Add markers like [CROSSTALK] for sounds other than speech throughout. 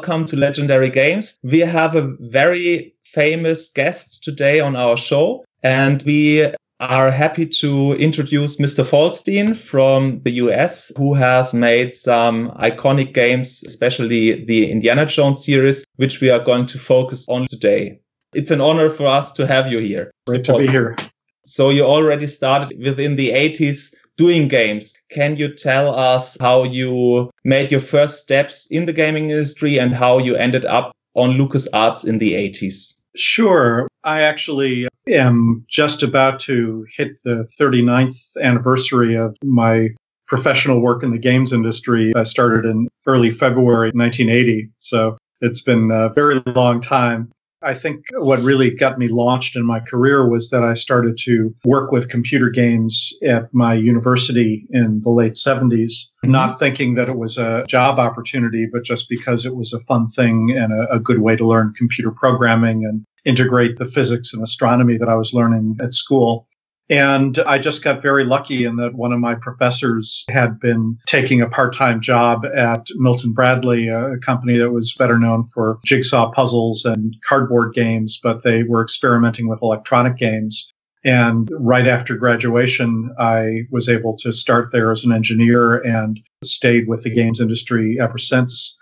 Welcome to Legendary Games. We have a very famous guest today on our show, and we are happy to introduce Mr. Falstein from the US, who has made some iconic games, especially the Indiana Jones series, which we are going to focus on today. It's an honor for us to have you here. Great to be here. So you already started within the 80s doing games. Can you tell us how you made your first steps in the gaming industry and how you ended up on LucasArts in the 80s? Sure. I actually am just about to hit the 39th anniversary of my professional work in the games industry. I started in early February 1980. So it's been a very long time. I think what really got me launched in my career was that I started to work with computer games at my university in the late 70s, mm-hmm. not thinking that it was a job opportunity, but just because it was a fun thing and a, a good way to learn computer programming and integrate the physics and astronomy that I was learning at school. And I just got very lucky in that one of my professors had been taking a part time job at Milton Bradley, a company that was better known for jigsaw puzzles and cardboard games, but they were experimenting with electronic games. And right after graduation, I was able to start there as an engineer and stayed with the games industry ever since.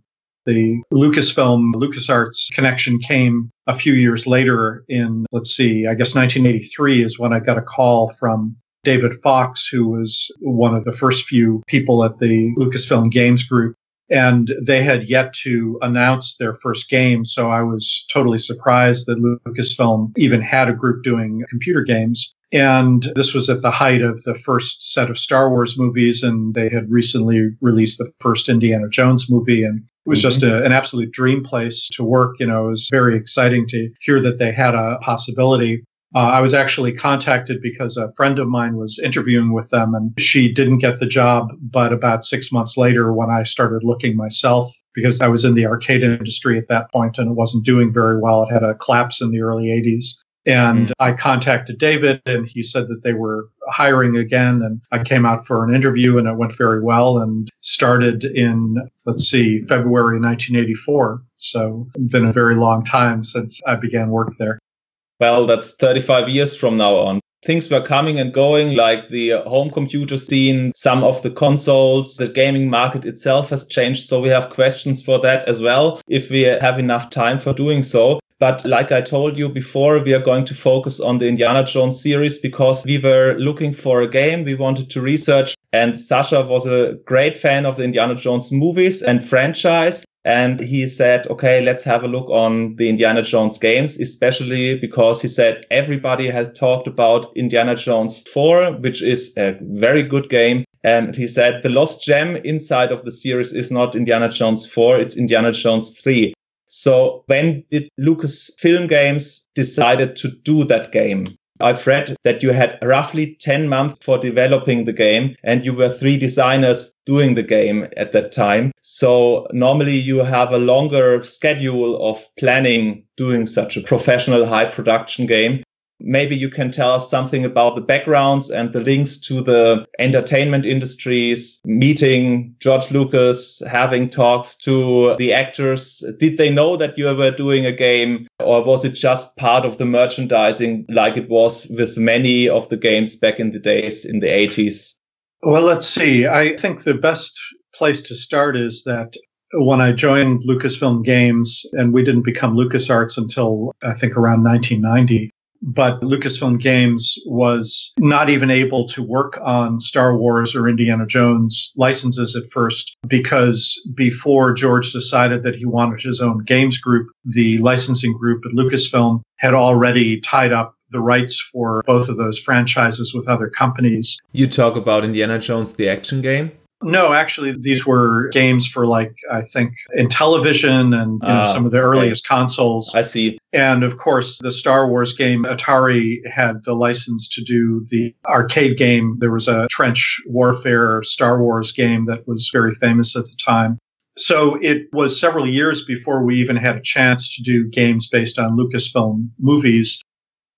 The Lucasfilm, LucasArts connection came a few years later in, let's see, I guess 1983 is when I got a call from David Fox, who was one of the first few people at the Lucasfilm Games Group. And they had yet to announce their first game. So I was totally surprised that Lucasfilm even had a group doing computer games. And this was at the height of the first set of Star Wars movies, and they had recently released the first Indiana Jones movie. And it was just mm-hmm. a, an absolute dream place to work. You know, it was very exciting to hear that they had a possibility. Uh, I was actually contacted because a friend of mine was interviewing with them and she didn't get the job. But about six months later, when I started looking myself, because I was in the arcade industry at that point and it wasn't doing very well, it had a collapse in the early 80s. And mm-hmm. I contacted David and he said that they were hiring again. And I came out for an interview and it went very well and started in, let's see, February 1984. So it's been a very long time since I began work there. Well, that's 35 years from now on. Things were coming and going, like the home computer scene, some of the consoles, the gaming market itself has changed. So we have questions for that as well, if we have enough time for doing so. But like I told you before, we are going to focus on the Indiana Jones series because we were looking for a game we wanted to research. And Sasha was a great fan of the Indiana Jones movies and franchise. And he said, okay, let's have a look on the Indiana Jones games, especially because he said everybody has talked about Indiana Jones 4, which is a very good game. And he said the lost gem inside of the series is not Indiana Jones 4, it's Indiana Jones 3. So when did Lucasfilm Games decided to do that game? I've read that you had roughly 10 months for developing the game and you were three designers doing the game at that time. So normally you have a longer schedule of planning doing such a professional high production game. Maybe you can tell us something about the backgrounds and the links to the entertainment industries, meeting George Lucas, having talks to the actors. Did they know that you were doing a game or was it just part of the merchandising like it was with many of the games back in the days in the 80s? Well, let's see. I think the best place to start is that when I joined Lucasfilm Games, and we didn't become LucasArts until I think around 1990, but Lucasfilm Games was not even able to work on Star Wars or Indiana Jones licenses at first because before George decided that he wanted his own games group, the licensing group at Lucasfilm had already tied up the rights for both of those franchises with other companies. You talk about Indiana Jones, the action game? No, actually, these were games for like, I think, Intellivision and you know, uh, some of the earliest okay. consoles. I see. And of course, the Star Wars game, Atari had the license to do the arcade game. There was a trench warfare Star Wars game that was very famous at the time. So it was several years before we even had a chance to do games based on Lucasfilm movies.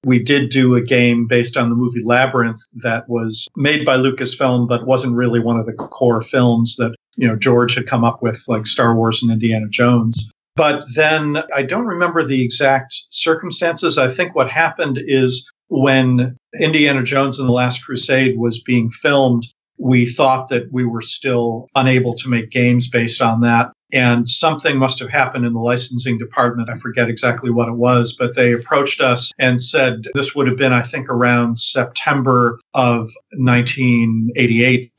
We did do a game based on the movie Labyrinth that was made by Lucasfilm, but wasn't really one of the core films that you know, George had come up with like Star Wars and Indiana Jones. But then I don't remember the exact circumstances. I think what happened is when Indiana Jones and the Last Crusade was being filmed, we thought that we were still unable to make games based on that. And something must have happened in the licensing department. I forget exactly what it was, but they approached us and said this would have been, I think, around September of 1988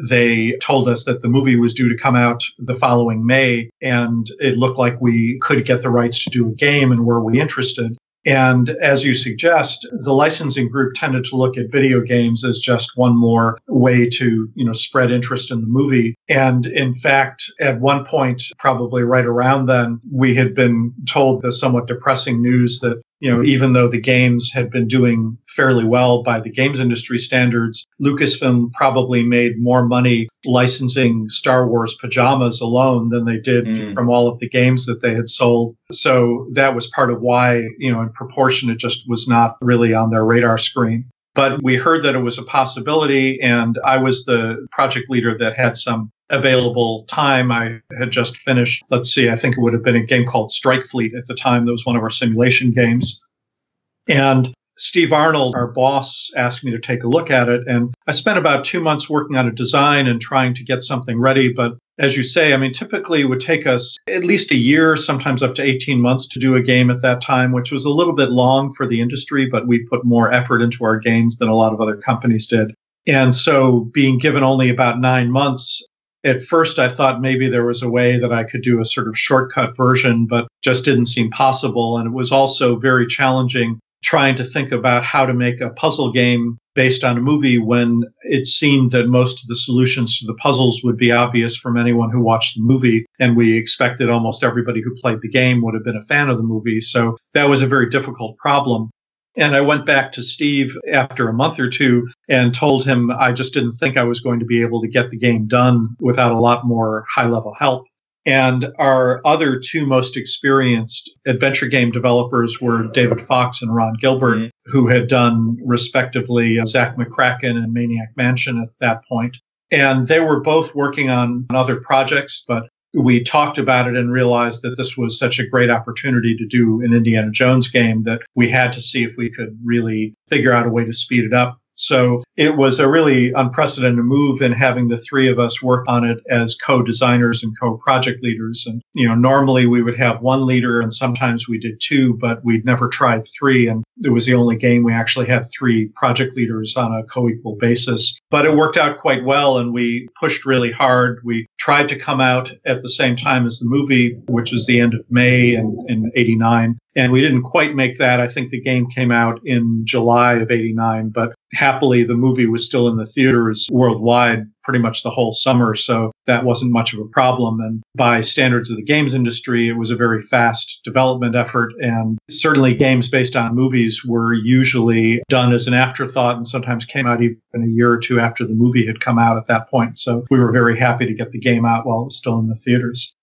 they told us that the movie was due to come out the following May, and it looked like we could get the rights to do a game, and were we interested? And as you suggest, the licensing group tended to look at video games as just one more way to, you know, spread interest in the movie. And in fact, at one point, probably right around then, we had been told the somewhat depressing news that you know, even though the games had been doing fairly well by the games industry standards, Lucasfilm probably made more money licensing Star Wars pajamas alone than they did mm. from all of the games that they had sold. So that was part of why, you know, in proportion, it just was not really on their radar screen. But we heard that it was a possibility, and I was the project leader that had some available time. I had just finished, let's see, I think it would have been a game called Strike Fleet at the time. That was one of our simulation games. And Steve Arnold, our boss, asked me to take a look at it. And I spent about two months working on a design and trying to get something ready. But as you say, I mean, typically it would take us at least a year, sometimes up to 18 months to do a game at that time, which was a little bit long for the industry, but we put more effort into our games than a lot of other companies did. And so being given only about nine months, at first, I thought maybe there was a way that I could do a sort of shortcut version, but just didn't seem possible. And it was also very challenging trying to think about how to make a puzzle game based on a movie when it seemed that most of the solutions to the puzzles would be obvious from anyone who watched the movie. And we expected almost everybody who played the game would have been a fan of the movie. So that was a very difficult problem. And I went back to Steve after a month or two and told him I just didn't think I was going to be able to get the game done without a lot more high level help. And our other two most experienced adventure game developers were David Fox and Ron Gilbert, who had done respectively Zak McKracken and Maniac Mansion at that point. And they were both working on other projects, but we talked about it and realized that this was such a great opportunity to do an Indiana Jones game that we had to see if we could really figure out a way to speed it up. So it was a really unprecedented move in having the three of us work on it as co-designers and co-project leaders. And, you know, normally we would have one leader and sometimes we did two, but we'd never tried three. And it was the only game we actually had three project leaders on a co-equal basis. But it worked out quite well and we pushed really hard. We tried to come out at the same time as the movie, which was the end of May in, in 89. And we didn't quite make that. I think the game came out in July of 89, but happily the movie was still in the theaters worldwide pretty much the whole summer. So that wasn't much of a problem. And by standards of the games industry, it was a very fast development effort. And certainly games based on movies were usually done as an afterthought and sometimes came out even a year or two after the movie had come out at that point. So we were very happy to get the game out while it was still in the theaters.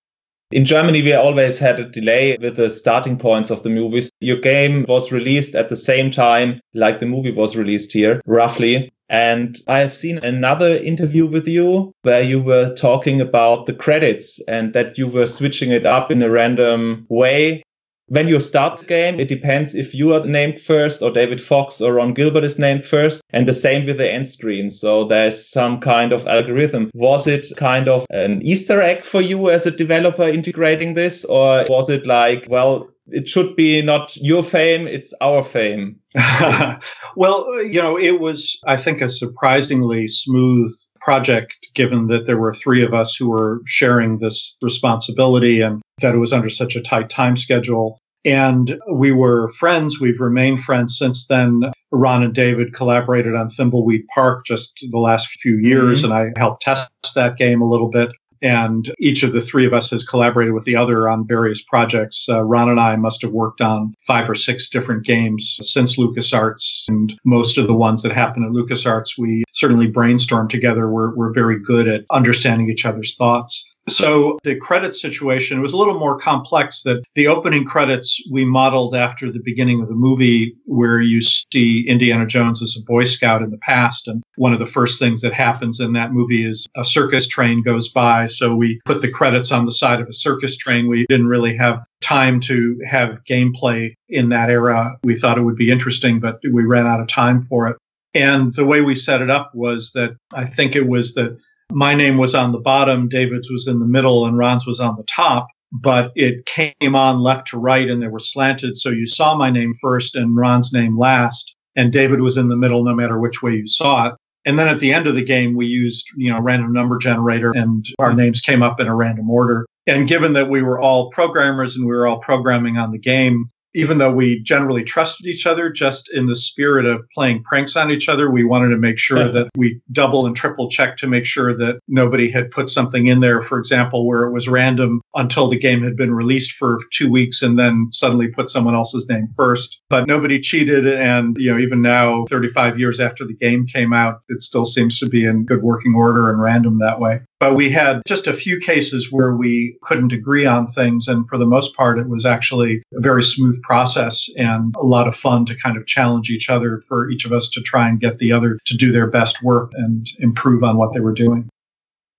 In Germany, we always had a delay with the starting points of the movies. Your game was released at the same time like the movie was released here, roughly. And I have seen another interview with you where you were talking about the credits and that you were switching it up in a random way when you start the game, it depends if you are named first or David Fox or Ron Gilbert is named first. And the same with the end screen. So there's some kind of algorithm. Was it kind of an Easter egg for you as a developer integrating this? Or was it like, well, it should be not your fame, it's our fame? [LAUGHS] well, you know, it was, I think, a surprisingly smooth project, given that there were three of us who were sharing this responsibility and that it was under such a tight time schedule. And we were friends. We've remained friends since then. Ron and David collaborated on Thimbleweed Park just the last few years, mm-hmm. and I helped test that game a little bit. And each of the three of us has collaborated with the other on various projects. Uh, Ron and I must have worked on five or six different games since LucasArts. And most of the ones that happen at LucasArts, we certainly brainstorm together. We're, we're very good at understanding each other's thoughts. So the credit situation was a little more complex that the opening credits we modeled after the beginning of the movie where you see Indiana Jones as a Boy Scout in the past. And one of the first things that happens in that movie is a circus train goes by. So we put the credits on the side of a circus train. We didn't really have time to have gameplay in that era. We thought it would be interesting, but we ran out of time for it. And the way we set it up was that I think it was that my name was on the bottom, David's was in the middle, and Ron's was on the top. But it came on left to right and they were slanted. So you saw my name first and Ron's name last. And David was in the middle no matter which way you saw it. And then at the end of the game, we used, you know, random number generator and our names came up in a random order. And given that we were all programmers and we were all programming on the game, even though we generally trusted each other, just in the spirit of playing pranks on each other, we wanted to make sure that we double and triple check to make sure that nobody had put something in there, for example, where it was random until the game had been released for two weeks and then suddenly put someone else's name first. But nobody cheated. And, you know, even now, 35 years after the game came out, it still seems to be in good working order and random that way. But we had just a few cases where we couldn't agree on things. And for the most part, it was actually a very smooth process and a lot of fun to kind of challenge each other for each of us to try and get the other to do their best work and improve on what they were doing.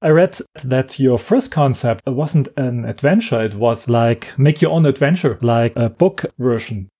I read that your first concept wasn't an adventure. It was like make your own adventure, like a book version.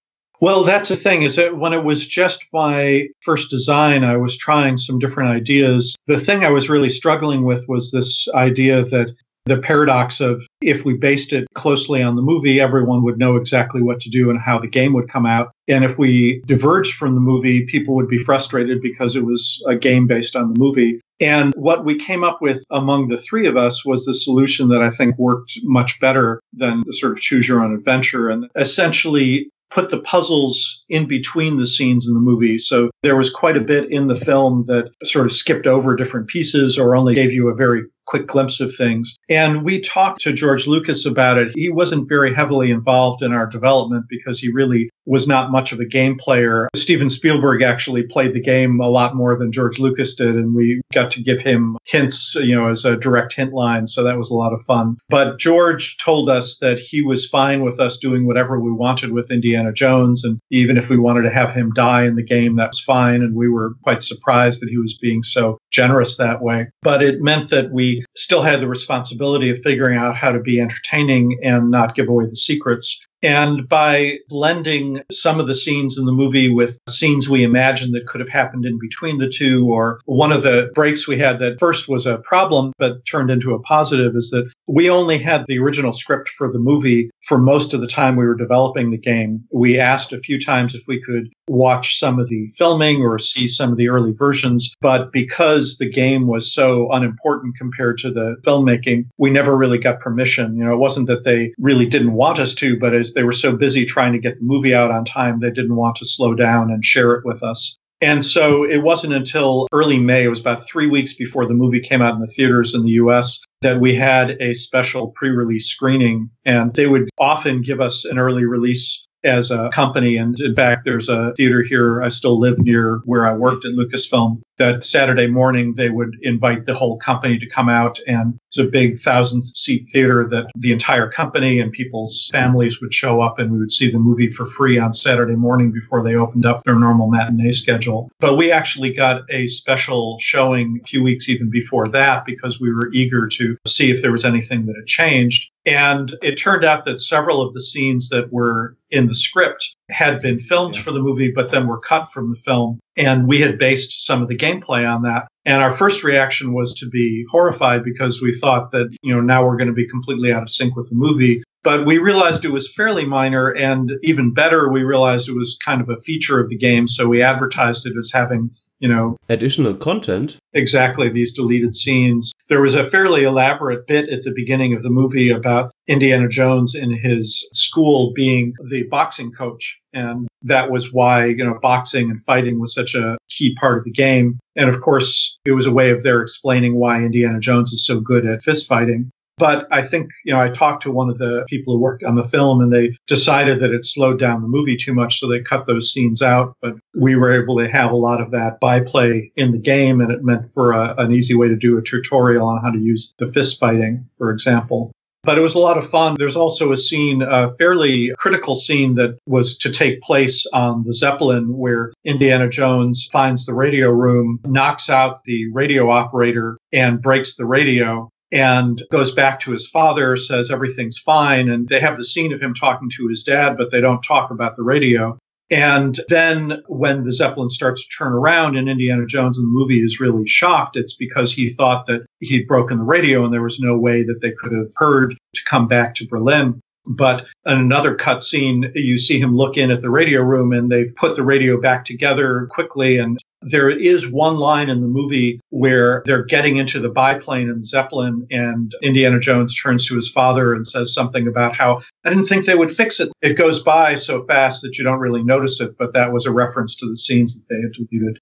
Well, that's the thing is that when it was just my first design, I was trying some different ideas. The thing I was really struggling with was this idea that the paradox of if we based it closely on the movie, everyone would know exactly what to do and how the game would come out. And if we diverged from the movie, people would be frustrated because it was a game based on the movie. And what we came up with among the three of us was the solution that I think worked much better than the sort of choose your own adventure. And essentially, put the puzzles in between the scenes in the movie. So there was quite a bit in the film that sort of skipped over different pieces or only gave you a very quick glimpse of things. And we talked to George Lucas about it. He wasn't very heavily involved in our development because he really was not much of a game player. Steven Spielberg actually played the game a lot more than George Lucas did, and we got to give him hints, you know, as a direct hint line. So that was a lot of fun. But George told us that he was fine with us doing whatever we wanted with Indiana Jones. And even if we wanted to have him die in the game, that was fine. And we were quite surprised that he was being so generous that way. But it meant that we still had the responsibility of figuring out how to be entertaining and not give away the secrets. And by blending some of the scenes in the movie with scenes we imagined that could have happened in between the two, or one of the breaks we had that first was a problem but turned into a positive is that we only had the original script for the movie for most of the time we were developing the game. We asked a few times if we could watch some of the filming or see some of the early versions, but because the game was so unimportant compared to the filmmaking, we never really got permission. You know, it wasn't that they really didn't want us to, but as they were so busy trying to get the movie out on time, they didn't want to slow down and share it with us. And so it wasn't until early May, it was about three weeks before the movie came out in the theaters in the US, that we had a special pre release screening. And they would often give us an early release as a company. And in fact, there's a theater here. I still live near where I worked at Lucasfilm. That Saturday morning, they would invite the whole company to come out. And it's a big thousand seat theater that the entire company and people's families would show up and we would see the movie for free on Saturday morning before they opened up their normal matinee schedule. But we actually got a special showing a few weeks even before that because we were eager to see if there was anything that had changed. And it turned out that several of the scenes that were in the script had been filmed for the movie, but then were cut from the film. And we had based some of the gameplay on that. And our first reaction was to be horrified because we thought that, you know, now we're going to be completely out of sync with the movie. But we realized it was fairly minor. And even better, we realized it was kind of a feature of the game. So we advertised it as having you know. Additional content. Exactly these deleted scenes. There was a fairly elaborate bit at the beginning of the movie about indiana jones in his school being the boxing coach and that was why you know boxing and fighting was such a key part of the game. And of course it was a way of their explaining why indiana jones is so good at fist fighting But I think, you know, I talked to one of the people who worked on the film and they decided that it slowed down the movie too much. So they cut those scenes out. But we were able to have a lot of that byplay in the game. And it meant for a, an easy way to do a tutorial on how to use the fist fighting, for example but it was a lot of fun. There's also a scene, a fairly critical scene that was to take place on the Zeppelin where Indiana Jones finds the radio room, knocks out the radio operator and breaks the radio and goes back to his father, says everything's fine. And they have the scene of him talking to his dad, but they don't talk about the radio. And then when the Zeppelin starts to turn around and Indiana Jones in the movie is really shocked, it's because he thought that he'd broken the radio and there was no way that they could have heard to come back to Berlin. But in another cut scene, you see him look in at the radio room and they've put the radio back together quickly. And there is one line in the movie where they're getting into the biplane and Zeppelin and Indiana Jones turns to his father and says something about how I didn't think they would fix it. It goes by so fast that you don't really notice it, but that was a reference to the scenes that they had deleted.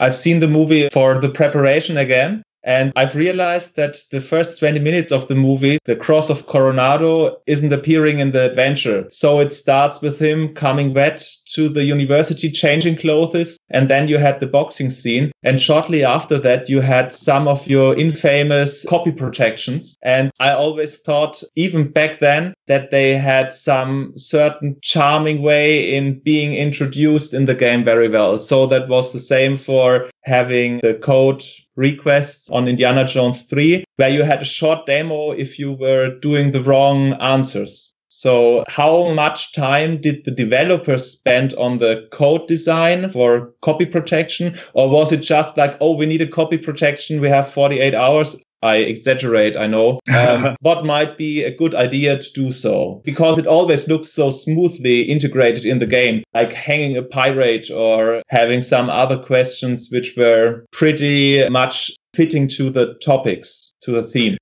I've seen the movie for the preparation again. And I've realized that the first 20 minutes of the movie, the cross of Coronado isn't appearing in the adventure. So it starts with him coming wet to the university, changing clothes. And then you had the boxing scene. And shortly after that, you had some of your infamous copy protections. And I always thought, even back then, that they had some certain charming way in being introduced in the game very well. So that was the same for having the code requests on Indiana Jones 3, where you had a short demo if you were doing the wrong answers. So how much time did the developers spend on the code design for copy protection? Or was it just like, oh, we need a copy protection. We have 48 hours. I exaggerate, I know. Um, [LAUGHS] what might be a good idea to do so? Because it always looks so smoothly integrated in the game, like hanging a pirate or having some other questions which were pretty much fitting to the topics, to the theme.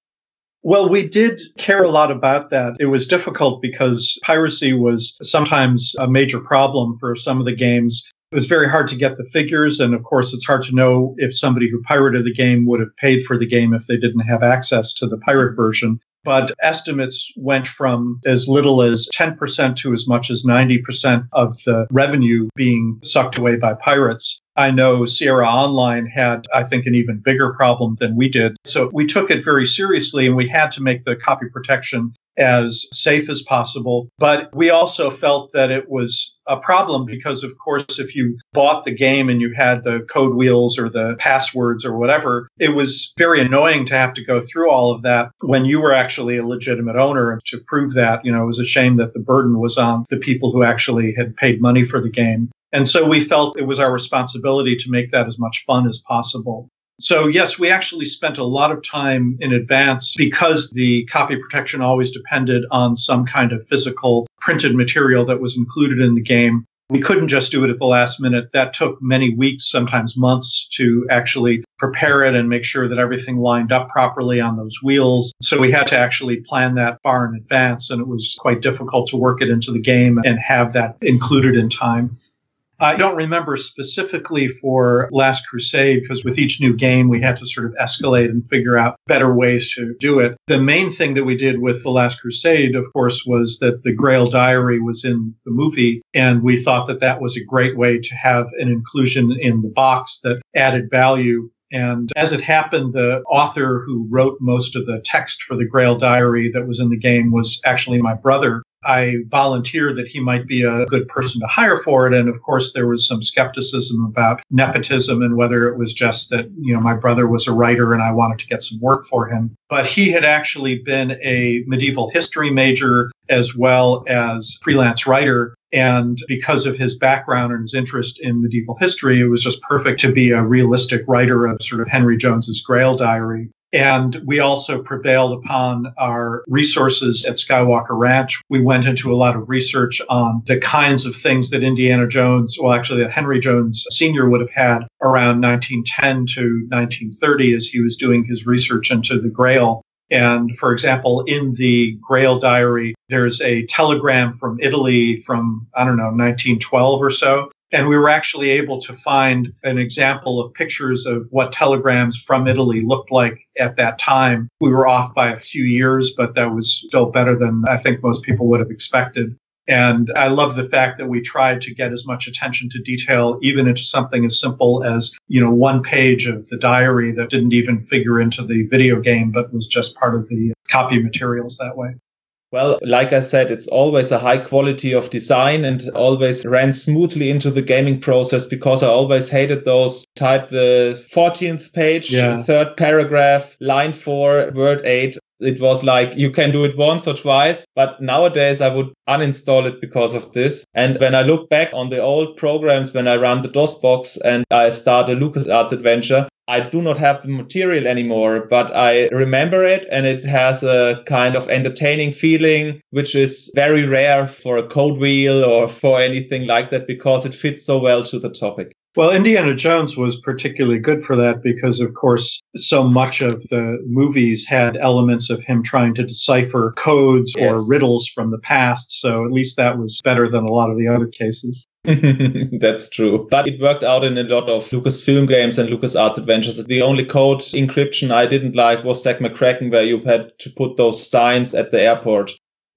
Well, we did care a lot about that. It was difficult because piracy was sometimes a major problem for some of the games. It was very hard to get the figures. And of course, it's hard to know if somebody who pirated the game would have paid for the game if they didn't have access to the pirate version. But estimates went from as little as 10% to as much as 90% of the revenue being sucked away by pirates. I know Sierra Online had, I think, an even bigger problem than we did. So we took it very seriously and we had to make the copy protection as safe as possible. But we also felt that it was a problem because, of course, if you bought the game and you had the code wheels or the passwords or whatever, it was very annoying to have to go through all of that when you were actually a legitimate owner. To prove that, you know, it was a shame that the burden was on the people who actually had paid money for the game. And so we felt it was our responsibility to make that as much fun as possible. So yes, we actually spent a lot of time in advance because the copy protection always depended on some kind of physical printed material that was included in the game. We couldn't just do it at the last minute. That took many weeks, sometimes months to actually prepare it and make sure that everything lined up properly on those wheels. So we had to actually plan that far in advance and it was quite difficult to work it into the game and have that included in time. I don't remember specifically for Last Crusade because with each new game, we had to sort of escalate and figure out better ways to do it. The main thing that we did with The Last Crusade, of course, was that the Grail Diary was in the movie. And we thought that that was a great way to have an inclusion in the box that added value and as it happened, the author who wrote most of the text for the Grail Diary that was in the game was actually my brother. I volunteered that he might be a good person to hire for it. And of course, there was some skepticism about nepotism and whether it was just that, you know, my brother was a writer and I wanted to get some work for him. But he had actually been a medieval history major as well as freelance writer. And because of his background and his interest in medieval history, it was just perfect to be a realistic writer of sort of Henry Jones's Grail Diary. And we also prevailed upon our resources at Skywalker Ranch. We went into a lot of research on the kinds of things that Indiana Jones, well, actually, that Henry Jones Sr. would have had around 1910 to 1930 as he was doing his research into the Grail. And for example, in the Grail diary, there's a telegram from Italy from, I don't know, 1912 or so. And we were actually able to find an example of pictures of what telegrams from Italy looked like at that time. We were off by a few years, but that was still better than I think most people would have expected. And I love the fact that we tried to get as much attention to detail, even into something as simple as, you know, one page of the diary that didn't even figure into the video game, but was just part of the copy materials that way. Well, like I said, it's always a high quality of design and always ran smoothly into the gaming process because I always hated those type the 14th page, yeah. third paragraph, line four, word eight it was like you can do it once or twice, but nowadays I would uninstall it because of this. And when I look back on the old programs, when I run the DOSBox and I start a LucasArts adventure, I do not have the material anymore, but I remember it and it has a kind of entertaining feeling, which is very rare for a code wheel or for anything like that because it fits so well to the topic. Well, Indiana Jones was particularly good for that because, of course, so much of the movies had elements of him trying to decipher codes yes. or riddles from the past. So at least that was better than a lot of the other cases. [LAUGHS] That's true. But it worked out in a lot of Lucasfilm games and LucasArts adventures. The only code encryption I didn't like was Zak McKracken, where you had to put those signs at the airport.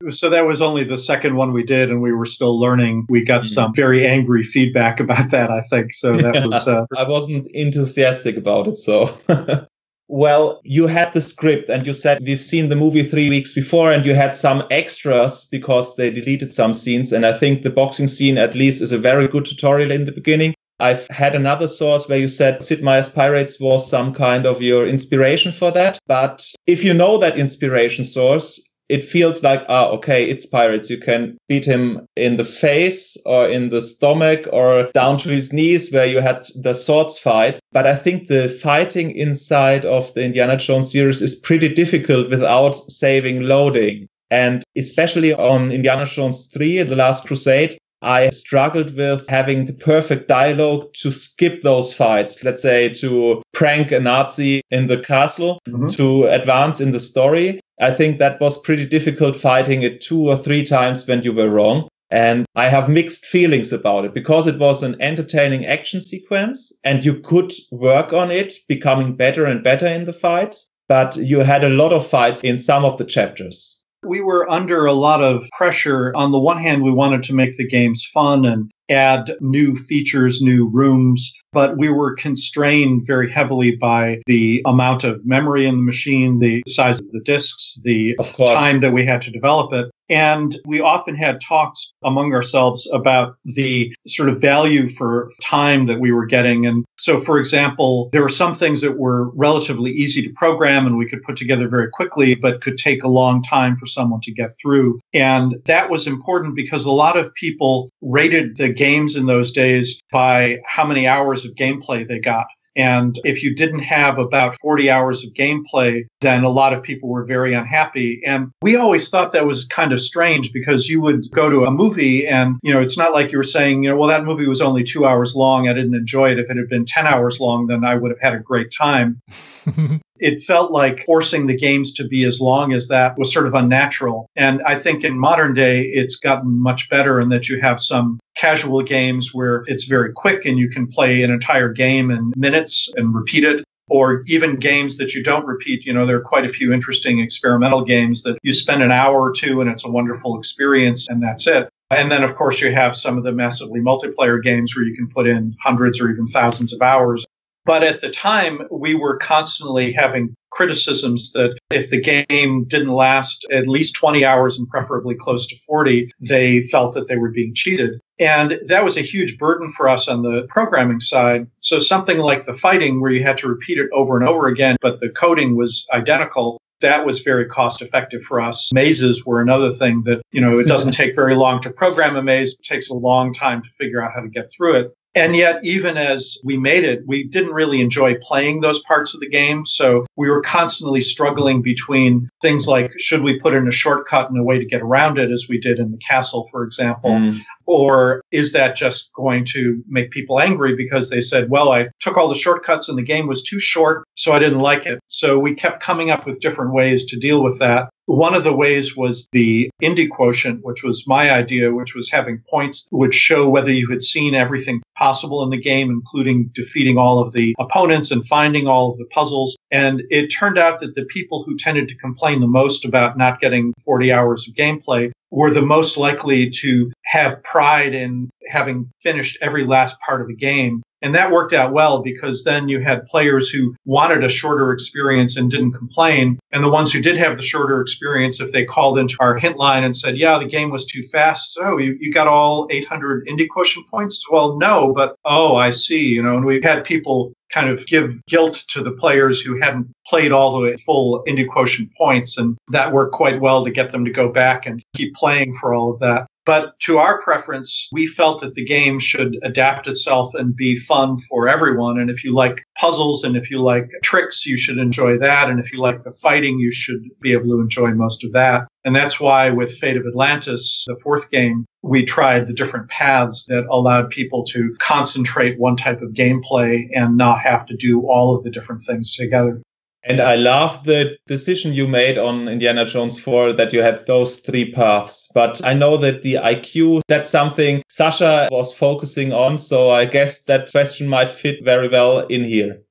So that was only the second one we did, and we were still learning. We got mm-hmm. some very angry feedback [LAUGHS] about that, I think. So that yeah, was. Uh... I wasn't enthusiastic about it, so. [LAUGHS] well, you had the script and you said we've seen the movie three weeks before and you had some extras because they deleted some scenes. And I think the boxing scene, at least, is a very good tutorial in the beginning. I've had another source where you said Sid Meier's Pirates was some kind of your inspiration for that. But if you know that inspiration source, it feels like, ah, okay, it's pirates. You can beat him in the face or in the stomach or down to his knees where you had the swords fight. But I think the fighting inside of the Indiana Jones series is pretty difficult without saving loading. And especially on Indiana Jones 3, The Last Crusade, I struggled with having the perfect dialogue to skip those fights. Let's say to prank a Nazi in the castle, mm-hmm. to advance in the story. I think that was pretty difficult fighting it two or three times when you were wrong. And I have mixed feelings about it because it was an entertaining action sequence and you could work on it becoming better and better in the fights. But you had a lot of fights in some of the chapters. We were under a lot of pressure. On the one hand, we wanted to make the games fun and add new features, new rooms, but we were constrained very heavily by the amount of memory in the machine, the size of the disks, the time that we had to develop it. And we often had talks among ourselves about the sort of value for time that we were getting. And so, for example, there were some things that were relatively easy to program and we could put together very quickly, but could take a long time for someone to get through. And that was important because a lot of people rated the games in those days by how many hours of gameplay they got. And if you didn't have about 40 hours of gameplay, then a lot of people were very unhappy. And we always thought that was kind of strange because you would go to a movie and, you know, it's not like you were saying, you know, well, that movie was only two hours long. I didn't enjoy it. If it had been 10 hours long, then I would have had a great time. [LAUGHS] it felt like forcing the games to be as long as that was sort of unnatural. And I think in modern day, it's gotten much better in that you have some casual games where it's very quick and you can play an entire game in minutes and repeat it. Or even games that you don't repeat. You know, there are quite a few interesting experimental games that you spend an hour or two and it's a wonderful experience and that's it. And then, of course, you have some of the massively multiplayer games where you can put in hundreds or even thousands of hours. But at the time, we were constantly having criticisms that if the game didn't last at least 20 hours and preferably close to 40, they felt that they were being cheated. And that was a huge burden for us on the programming side. So something like the fighting where you had to repeat it over and over again, but the coding was identical. That was very cost effective for us. Mazes were another thing that, you know, it doesn't take very long to program a maze. It takes a long time to figure out how to get through it. And yet, even as we made it, we didn't really enjoy playing those parts of the game. So we were constantly struggling between things like should we put in a shortcut and a way to get around it, as we did in the castle, for example? Mm. Or is that just going to make people angry because they said, well, I took all the shortcuts and the game was too short, so I didn't like it. So we kept coming up with different ways to deal with that. One of the ways was the Indy quotient, which was my idea, which was having points which show whether you had seen everything possible in the game, including defeating all of the opponents and finding all of the puzzles. And it turned out that the people who tended to complain the most about not getting 40 hours of gameplay were the most likely to have pride in having finished every last part of the game. And that worked out well because then you had players who wanted a shorter experience and didn't complain. And the ones who did have the shorter experience, if they called into our hint line and said, yeah, the game was too fast. So you, you got all 800 Indy quotient points? Well, no, but oh, I see. You know, and we've had people kind of give guilt to the players who hadn't played all the full Indy quotient points. And that worked quite well to get them to go back and keep playing for all of that. But to our preference, we felt that the game should adapt itself and be fun for everyone. And if you like puzzles and if you like tricks, you should enjoy that. And if you like the fighting, you should be able to enjoy most of that. And that's why with Fate of Atlantis, the fourth game, we tried the different paths that allowed people to concentrate one type of gameplay and not have to do all of the different things together. And I love the decision you made on Indiana Jones 4 that you had those three paths. But I know that the IQ, that's something Sasha was focusing on. So I guess that question might fit very well in here.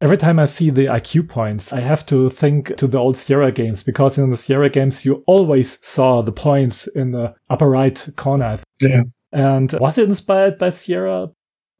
Every time I see the IQ points, I have to think to the old Sierra games because in the Sierra games, you always saw the points in the upper right corner. Yeah. And was it inspired by Sierra?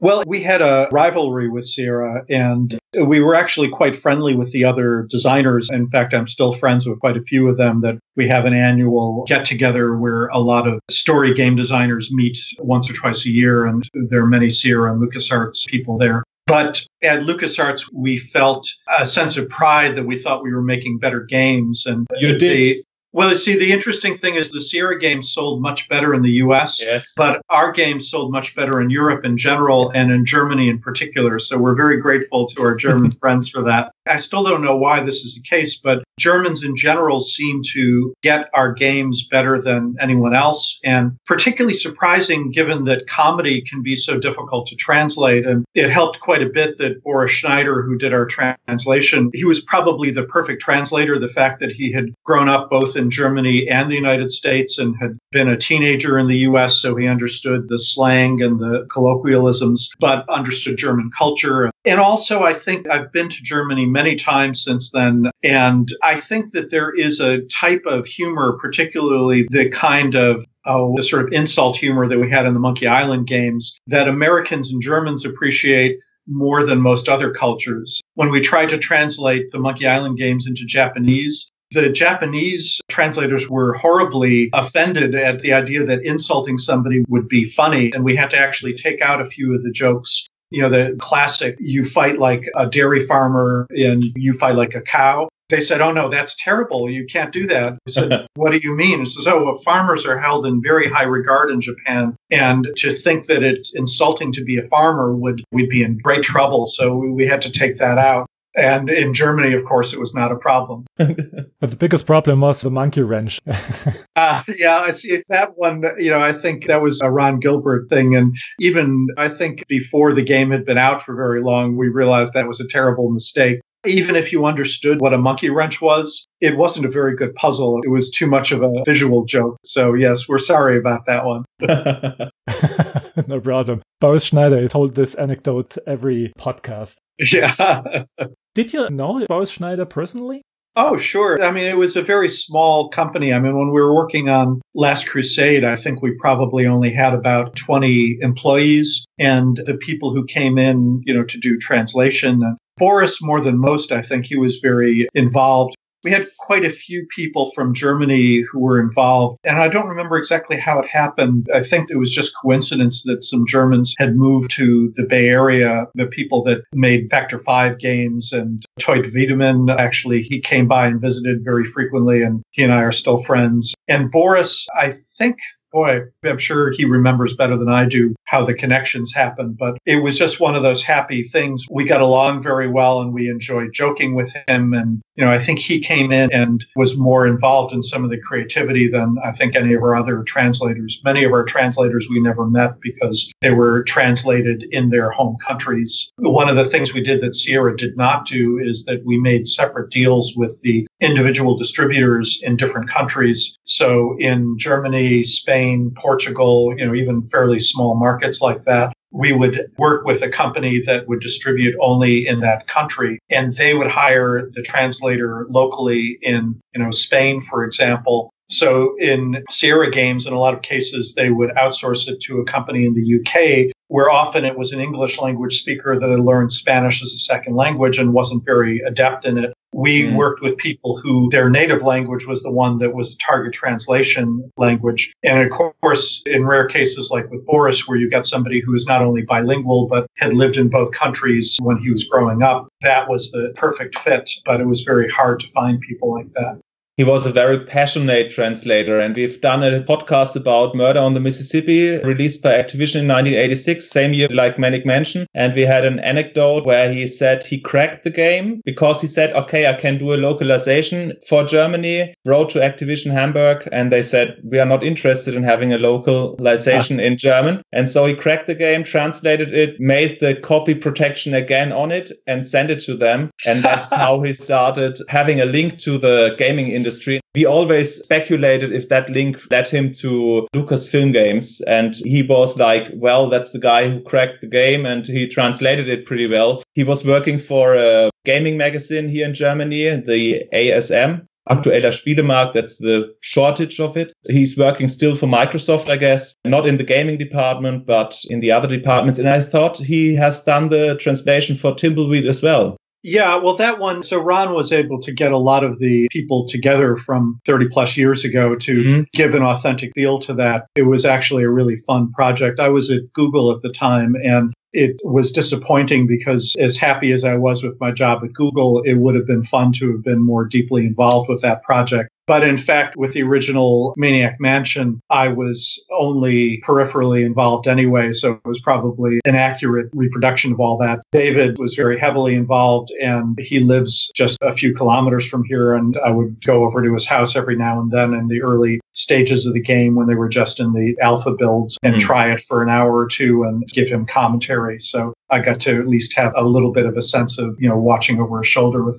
Well, we had a rivalry with Sierra and we were actually quite friendly with the other designers. In fact, I'm still friends with quite a few of them that we have an annual get together where a lot of story game designers meet once or twice a year. And there are many Sierra and LucasArts people there. But at LucasArts, we felt a sense of pride that we thought we were making better games. And you did. Well, you see, the interesting thing is the Sierra games sold much better in the US, yes. but our games sold much better in Europe in general and in Germany in particular. So we're very grateful to our German [LAUGHS] friends for that. I still don't know why this is the case, but Germans in general seem to get our games better than anyone else. And particularly surprising given that comedy can be so difficult to translate. And it helped quite a bit that Boris Schneider, who did our translation, he was probably the perfect translator. The fact that he had grown up both in Germany and the United States and had been a teenager in the US, so he understood the slang and the colloquialisms, but understood German culture. And also, I think I've been to Germany many times since then. And I think that there is a type of humor, particularly the kind of oh, the sort of insult humor that we had in the Monkey Island games that Americans and Germans appreciate more than most other cultures. When we tried to translate the Monkey Island games into Japanese, the Japanese translators were horribly offended at the idea that insulting somebody would be funny. And we had to actually take out a few of the jokes. You know, the classic, you fight like a dairy farmer and you fight like a cow. They said, Oh, no, that's terrible. You can't do that. I said, [LAUGHS] What do you mean? It says, Oh, well, farmers are held in very high regard in Japan. And to think that it's insulting to be a farmer would, we'd be in great trouble. So we, we had to take that out. And in Germany, of course, it was not a problem. [LAUGHS] but the biggest problem was the monkey wrench. [LAUGHS] uh, yeah, I see that one. You know, I think that was a Ron Gilbert thing. And even I think before the game had been out for very long, we realized that was a terrible mistake. Even if you understood what a monkey wrench was, it wasn't a very good puzzle. It was too much of a visual joke. So, yes, we're sorry about that one. [LAUGHS] [LAUGHS] no problem. Boris Schneider told this anecdote every podcast. [LAUGHS] Yeah. Did you know Boris Schneider personally? Oh, sure. I mean, it was a very small company. I mean, when we were working on Last Crusade, I think we probably only had about 20 employees and the people who came in, you know, to do translation. Boris, more than most, I think he was very involved we had quite a few people from Germany who were involved. And I don't remember exactly how it happened. I think it was just coincidence that some Germans had moved to the Bay Area, the people that made Factor 5 games and Toit Wiedemann. Actually, he came by and visited very frequently, and he and I are still friends. And Boris, I think boy, I'm sure he remembers better than I do how the connections happened. But it was just one of those happy things. We got along very well and we enjoyed joking with him. And you know, I think he came in and was more involved in some of the creativity than I think any of our other translators. Many of our translators we never met because they were translated in their home countries. One of the things we did that Sierra did not do is that we made separate deals with the individual distributors in different countries. So in Germany, Spain, Portugal, you know, even fairly small markets like that, we would work with a company that would distribute only in that country and they would hire the translator locally in you know Spain for example. So in Sierra games in a lot of cases they would outsource it to a company in the UK where often it was an English language speaker that had learned Spanish as a second language and wasn't very adept in it we mm. worked with people who their native language was the one that was the target translation language. And of course, in rare cases like with Boris, where you got somebody who is not only bilingual, but had lived in both countries when he was growing up, that was the perfect fit. But it was very hard to find people like that. He was a very passionate translator, and we've done a podcast about Murder on the Mississippi, released by Activision in 1986, same year like Maniac Mansion. And we had an anecdote where he said he cracked the game because he said, okay, I can do a localization for Germany, wrote to Activision Hamburg, and they said, we are not interested in having a localization ah. in German. And so he cracked the game, translated it, made the copy protection again on it, and sent it to them. And that's [LAUGHS] how he started having a link to the gaming industry industry. We always speculated if that link led him to Lucasfilm Games. And he was like, well, that's the guy who cracked the game and he translated it pretty well. He was working for a gaming magazine here in Germany, the ASM. Aktueller Spielemarkt, that's the shortage of it. He's working still for Microsoft, I guess, not in the gaming department, but in the other departments. And I thought he has done the translation for Thimbleweed as well. Yeah, well, that one. So Ron was able to get a lot of the people together from 30 plus years ago to mm-hmm. give an authentic feel to that. It was actually a really fun project. I was at Google at the time and it was disappointing because as happy as I was with my job at Google, it would have been fun to have been more deeply involved with that project. But in fact, with the original Maniac Mansion, I was only peripherally involved anyway. So it was probably an accurate reproduction of all that. David was very heavily involved and he lives just a few kilometers from here. And I would go over to his house every now and then in the early stages of the game when they were just in the alpha builds and mm. try it for an hour or two and give him commentary. So I got to at least have a little bit of a sense of, you know, watching over his shoulder with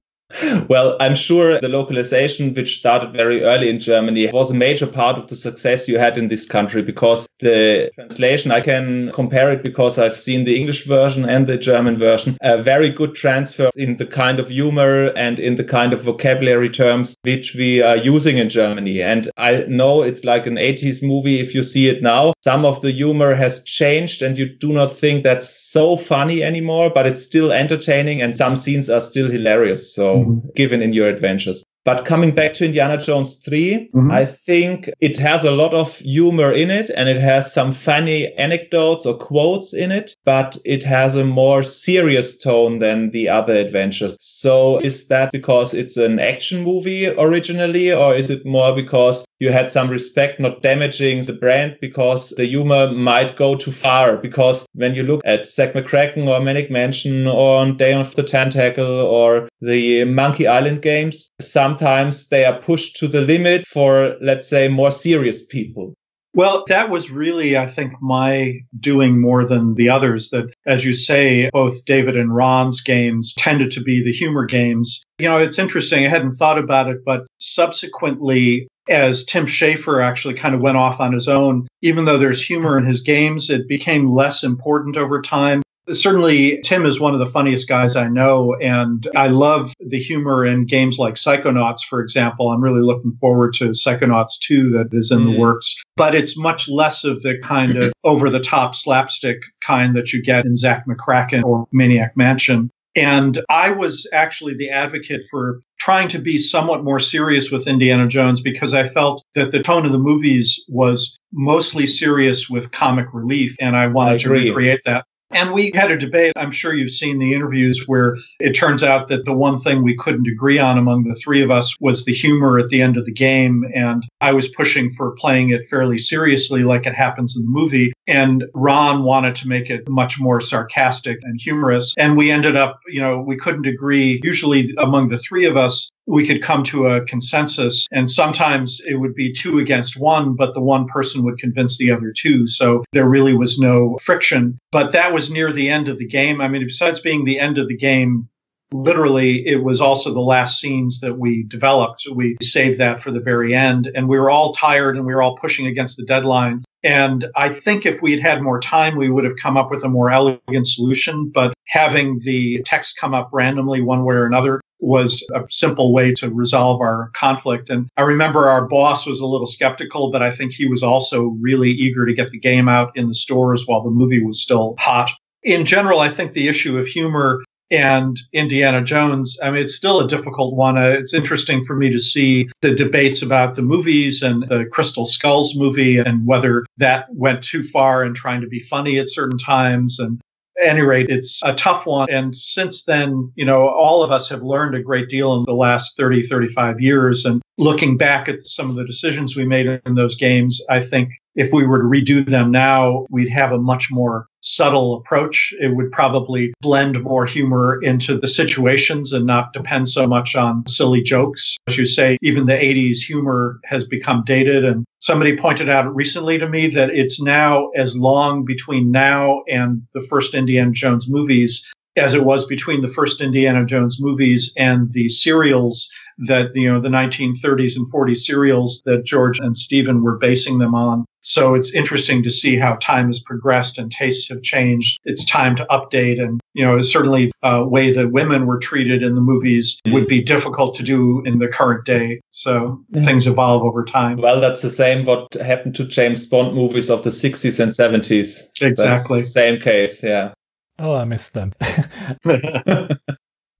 well, I'm sure the localization, which started very early in Germany, was a major part of the success you had in this country because the translation, I can compare it because I've seen the English version and the German version, a very good transfer in the kind of humor and in the kind of vocabulary terms which we are using in Germany. And I know it's like an 80s movie if you see it now. Some of the humor has changed and you do not think that's so funny anymore, but it's still entertaining and some scenes are still hilarious. So mm-hmm. given in your adventures. But coming back to Indiana Jones 3, mm-hmm. I think it has a lot of humor in it and it has some funny anecdotes or quotes in it, but it has a more serious tone than the other adventures. So is that because it's an action movie originally, or is it more because you had some respect not damaging the brand because the humor might go too far? Because when you look at Zak McKracken or Maniac Mansion or Day of the Tentacle or the Monkey Island games, sometimes they are pushed to the limit for, let's say, more serious people. Well, that was really, I think, my doing more than the others. That, as you say, both David and Ron's games tended to be the humor games. You know, it's interesting. I hadn't thought about it, but subsequently, as Tim Schafer actually kind of went off on his own, even though there's humor in his games, it became less important over time. Certainly, Tim is one of the funniest guys I know, and I love the humor in games like Psychonauts, for example. I'm really looking forward to Psychonauts 2 that is in mm. the works, but it's much less of the kind of over the top slapstick kind that you get in Zak McKracken or Maniac Mansion. And I was actually the advocate for trying to be somewhat more serious with Indiana Jones because I felt that the tone of the movies was mostly serious with comic relief. And I wanted I to recreate that. And we had a debate. I'm sure you've seen the interviews where it turns out that the one thing we couldn't agree on among the three of us was the humor at the end of the game. And I was pushing for playing it fairly seriously, like it happens in the movie. And Ron wanted to make it much more sarcastic and humorous. And we ended up, you know, we couldn't agree. Usually among the three of us, we could come to a consensus. And sometimes it would be two against one, but the one person would convince the other two. So there really was no friction. But that was near the end of the game. I mean, besides being the end of the game, literally it was also the last scenes that we developed. So we saved that for the very end. And we were all tired and we were all pushing against the deadline. And I think if we had had more time, we would have come up with a more elegant solution. But having the text come up randomly one way or another was a simple way to resolve our conflict. And I remember our boss was a little skeptical, but I think he was also really eager to get the game out in the stores while the movie was still hot. In general, I think the issue of humor and Indiana Jones. I mean, it's still a difficult one. Uh, it's interesting for me to see the debates about the movies and the Crystal Skulls movie and whether that went too far in trying to be funny at certain times. And any rate, it's a tough one. And since then, you know, all of us have learned a great deal in the last 30, 35 years. And looking back at some of the decisions we made in those games, I think if we were to redo them now, we'd have a much more subtle approach. It would probably blend more humor into the situations and not depend so much on silly jokes. As you say, even the 80s humor has become dated. And somebody pointed out recently to me that it's now as long between now and the first Indiana Jones movies as it was between the first Indiana Jones movies and the serials that, you know, the 1930s and 40s serials that George and Steven were basing them on. So it's interesting to see how time has progressed and tastes have changed. It's time to update. And, you know, certainly a way that women were treated in the movies would be difficult to do in the current day. So yeah. things evolve over time. Well, that's the same what happened to James Bond movies of the 60s and 70s. Exactly. same case. Yeah. Oh, I missed them. [LAUGHS]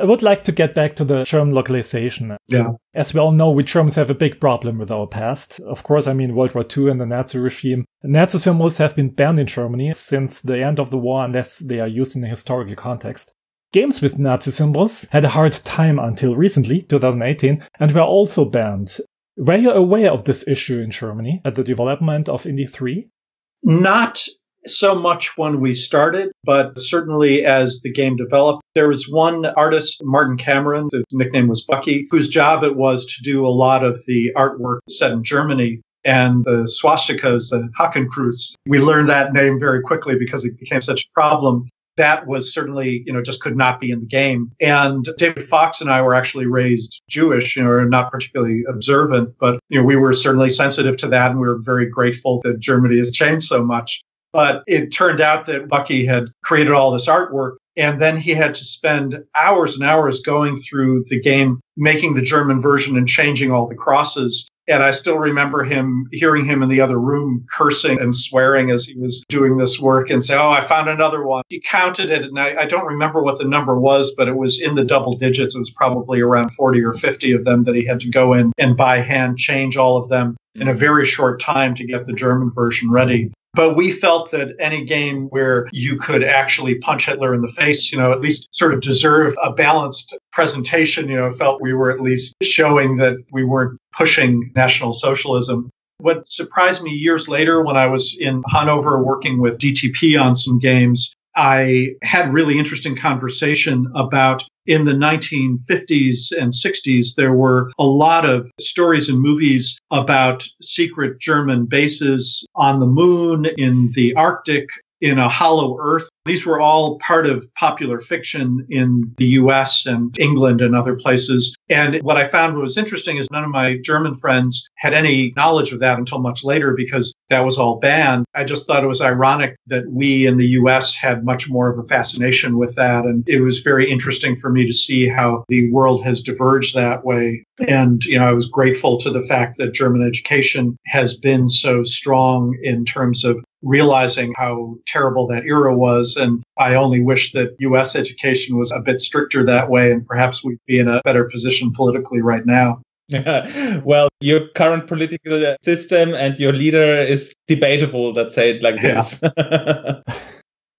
I would like to get back to the German localization. Yeah. As we all know, we Germans have a big problem with our past. Of course, I mean World War II and the Nazi regime. Nazi symbols have been banned in Germany since the end of the war unless they are used in a historical context. Games with Nazi symbols had a hard time until recently, 2018, and were also banned. Were you aware of this issue in Germany at the development of Indy 3? Not so much when we started, but certainly as the game developed. There was one artist, Martin Cameron, his nickname was Bucky, whose job it was to do a lot of the artwork set in Germany. And the swastikas, the Hakenkreuz, we learned that name very quickly because it became such a problem that was certainly, you know, just could not be in the game. And David Fox and I were actually raised Jewish, you know, not particularly observant, but, you know, we were certainly sensitive to that. And we were very grateful that Germany has changed so much. But it turned out that Bucky had created all this artwork and then he had to spend hours and hours going through the game, making the German version and changing all the crosses. And I still remember him hearing him in the other room cursing and swearing as he was doing this work and say, Oh, I found another one. He counted it, and I, I, don't remember what the number was, but it was in the double digits. It was probably around 40 or 50 of them that he had to go in and by hand change all of them in a mm. very short time to get the German version ready. But we felt that any game where you could actually punch Hitler in the face, you know, at least sort of deserved a balanced presentation, you know, felt we were at least showing that we weren't pushing National Socialism. What surprised me years later when I was in Hanover working with DTP on some games I had really interesting conversation about in the 1950s and 60s, there were a lot of stories and movies about secret German bases on the moon, in the Arctic, in a hollow earth. These were all part of popular fiction in the US and England and other places. And what I found was interesting is none of my German friends had any knowledge of that until much later because that was all banned. I just thought it was ironic that we in the US had much more of a fascination with that. And it was very interesting for me to see how the world has diverged that way. And, you know, I was grateful to the fact that German education has been so strong in terms of realizing how terrible that era was. And I only wish that US education was a bit stricter that way, and perhaps we'd be in a better position politically right now. [LAUGHS] well, your current political uh, system and your leader is debatable, let's say it like this. Yeah. [LAUGHS]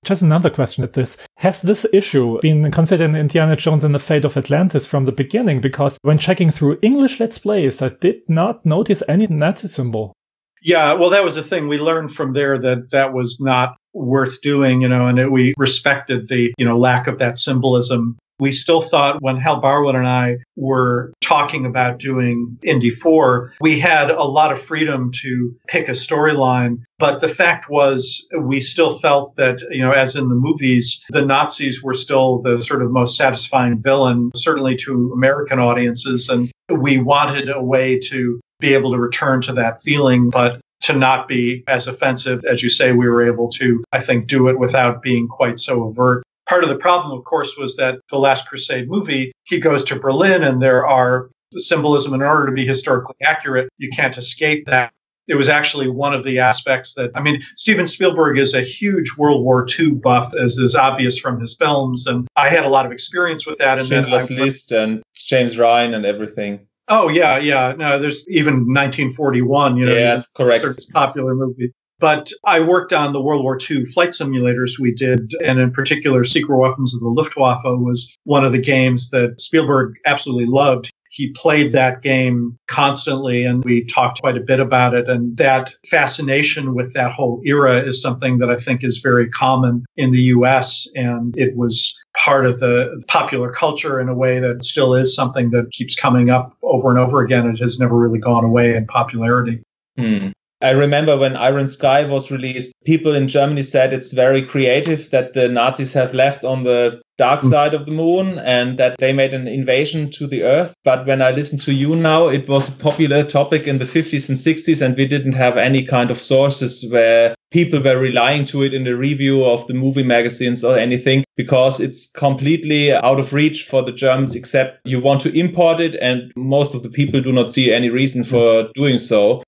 Just another question at this. Has this issue been considered in Indiana Jones and the Fate of Atlantis from the beginning? Because when checking through English Let's Plays, I did not notice any Nazi symbol. Yeah, well, that was the thing. We learned from there that that was not worth doing, you know, and it, we respected the, you know, lack of that symbolism. We still thought when Hal Barwood and I were talking about doing Indy 4, we had a lot of freedom to pick a storyline. But the fact was, we still felt that, you know, as in the movies, the Nazis were still the sort of most satisfying villain, certainly to American audiences. And we wanted a way to be able to return to that feeling, but to not be as offensive. As you say, we were able to, I think, do it without being quite so overt. Part of the problem, of course, was that the Last Crusade movie, he goes to Berlin and there are symbolism in order to be historically accurate. You can't escape that. It was actually one of the aspects that, I mean, Steven Spielberg is a huge World War II buff, as is obvious from his films. And I had a lot of experience with that. And Schindler's List and James Ryan and everything. Oh yeah, yeah. No, there's even 1941. You know, yeah, correct. Popular movie. But I worked on the World War II flight simulators we did, and in particular, Secret Weapons of the Luftwaffe was one of the games that Spielberg absolutely loved. He played that game constantly, and we talked quite a bit about it. And that fascination with that whole era is something that I think is very common in the US. And it was part of the popular culture in a way that still is something that keeps coming up over and over again. It has never really gone away in popularity. Hmm. I remember when Iron Sky was released, people in Germany said it's very creative that the Nazis have left on the dark mm. side of the moon and that they made an invasion to the earth. But when I listen to you now, it was a popular topic in the 50s and 60s, and we didn't have any kind of sources where people were relying to it in the review of the movie magazines or anything because it's completely out of reach for the Germans, except you want to import it, and most of the people do not see any reason for doing so.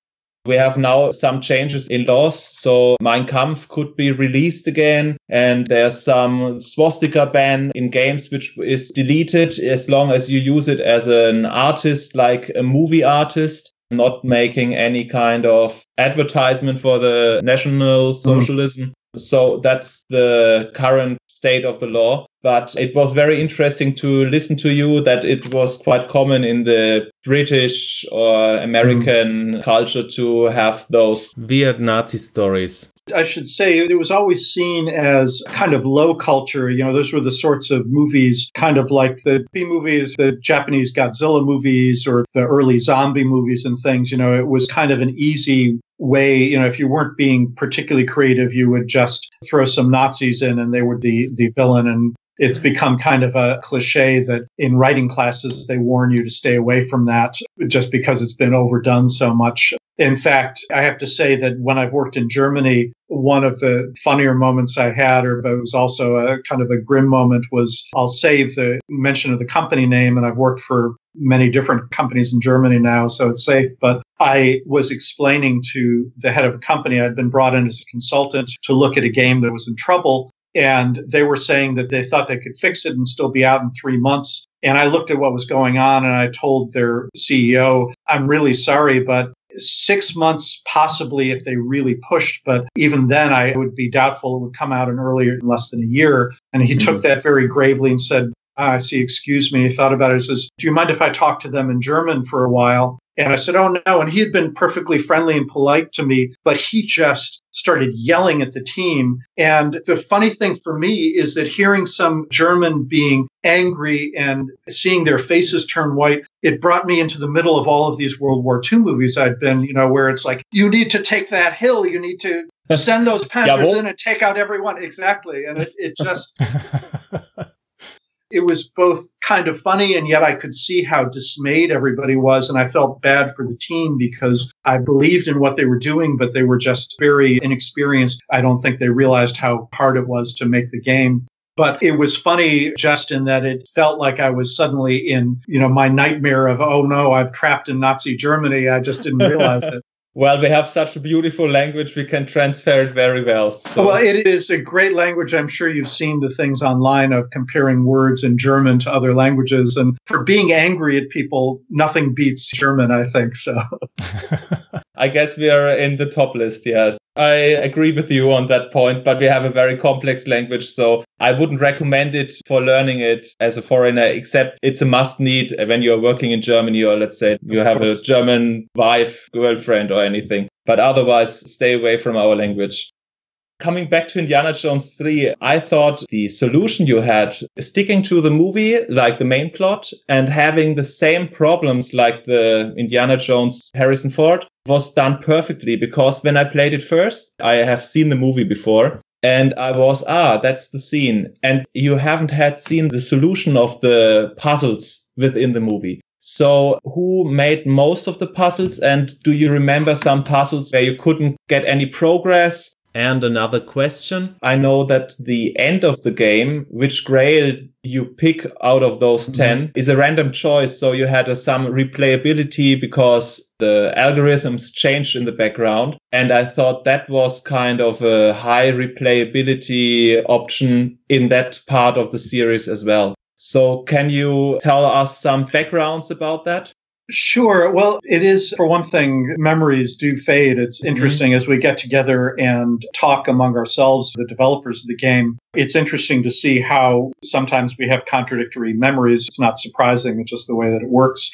We have now some changes in laws. So Mein Kampf could be released again. And there's some swastika ban in games, which is deleted as long as you use it as an artist, like a movie artist not making any kind of advertisement for the National mm-hmm. Socialism. Mm. So that's the current state of the law. But it was very interesting to listen to you that it was quite common in the British or American mm. culture to have those weird Nazi stories. I should say it was always seen as kind of low culture. You know, those were the sorts of movies, kind of like the B movies, the Japanese Godzilla movies, or the early zombie movies and things. You know, it was kind of an easy way, you know, if you weren't being particularly creative, you would just throw some Nazis in and they would be the villain. And it's become kind of a cliche that in writing classes, they warn you to stay away from that just because it's been overdone so much. In fact, I have to say that when I've worked in Germany, one of the funnier moments I had, or but it was also a kind of a grim moment, was I'll save the mention of the company name, and I've worked for many different companies in Germany now, so it's safe. But I was explaining to the head of a company, I'd been brought in as a consultant to look at a game that was in trouble. And they were saying that they thought they could fix it and still be out in three months. And I looked at what was going on and I told their CEO, I'm really sorry, but six months possibly if they really pushed. But even then, I would be doubtful it would come out in earlier, in less than a year. And he mm-hmm. took that very gravely and said, I see, excuse me. He thought about it. He says, Do you mind if I talk to them in German for a while? And I said, Oh, no. And he had been perfectly friendly and polite to me, but he just started yelling at the team. And the funny thing for me is that hearing some German being angry and seeing their faces turn white, it brought me into the middle of all of these World War II movies I'd been, you know, where it's like, you need to take that hill. You need to [LAUGHS] send those panzers in and take out everyone. Exactly. And it, it just. [LAUGHS] it was both kind of funny and yet I could see how dismayed everybody was. And I felt bad for the team because I believed in what they were doing, but they were just very inexperienced. I don't think they realized how hard it was to make the game. But it was funny just in that it felt like I was suddenly in, you know, my nightmare of, oh no, I've trapped in Nazi Germany. I just didn't realize [LAUGHS] it. Well, we have such a beautiful language, we can transfer it very well. So. Well, it is a great language. I'm sure you've seen the things online of comparing words in German to other languages. And for being angry at people, nothing beats German, I think. So [LAUGHS] I guess we are in the top list, yeah. I agree with you on that point, but we have a very complex language, so I wouldn't recommend it for learning it as a foreigner, except it's a must need when you're working in Germany or let's say you have a German wife, girlfriend or anything. But otherwise, stay away from our language. Coming back to Indiana Jones 3, I thought the solution you had sticking to the movie, like the main plot, and having the same problems like the Indiana Jones Harrison Ford was done perfectly because when I played it first, I have seen the movie before. And I was, ah, that's the scene. And you haven't had seen the solution of the puzzles within the movie. So who made most of the puzzles? And do you remember some puzzles where you couldn't get any progress? And another question. I know that the end of the game, which grail you pick out of those mm-hmm. 10 is a random choice. So you had some replayability because the algorithms changed in the background. And I thought that was kind of a high replayability option in that part of the series as well. So can you tell us some backgrounds about that? Sure. Well, it is, for one thing, memories do fade. It's mm-hmm. interesting mm-hmm. as we get together and talk among ourselves, the developers of the game. It's interesting to see how sometimes we have contradictory memories. It's not surprising. It's just the way that it works.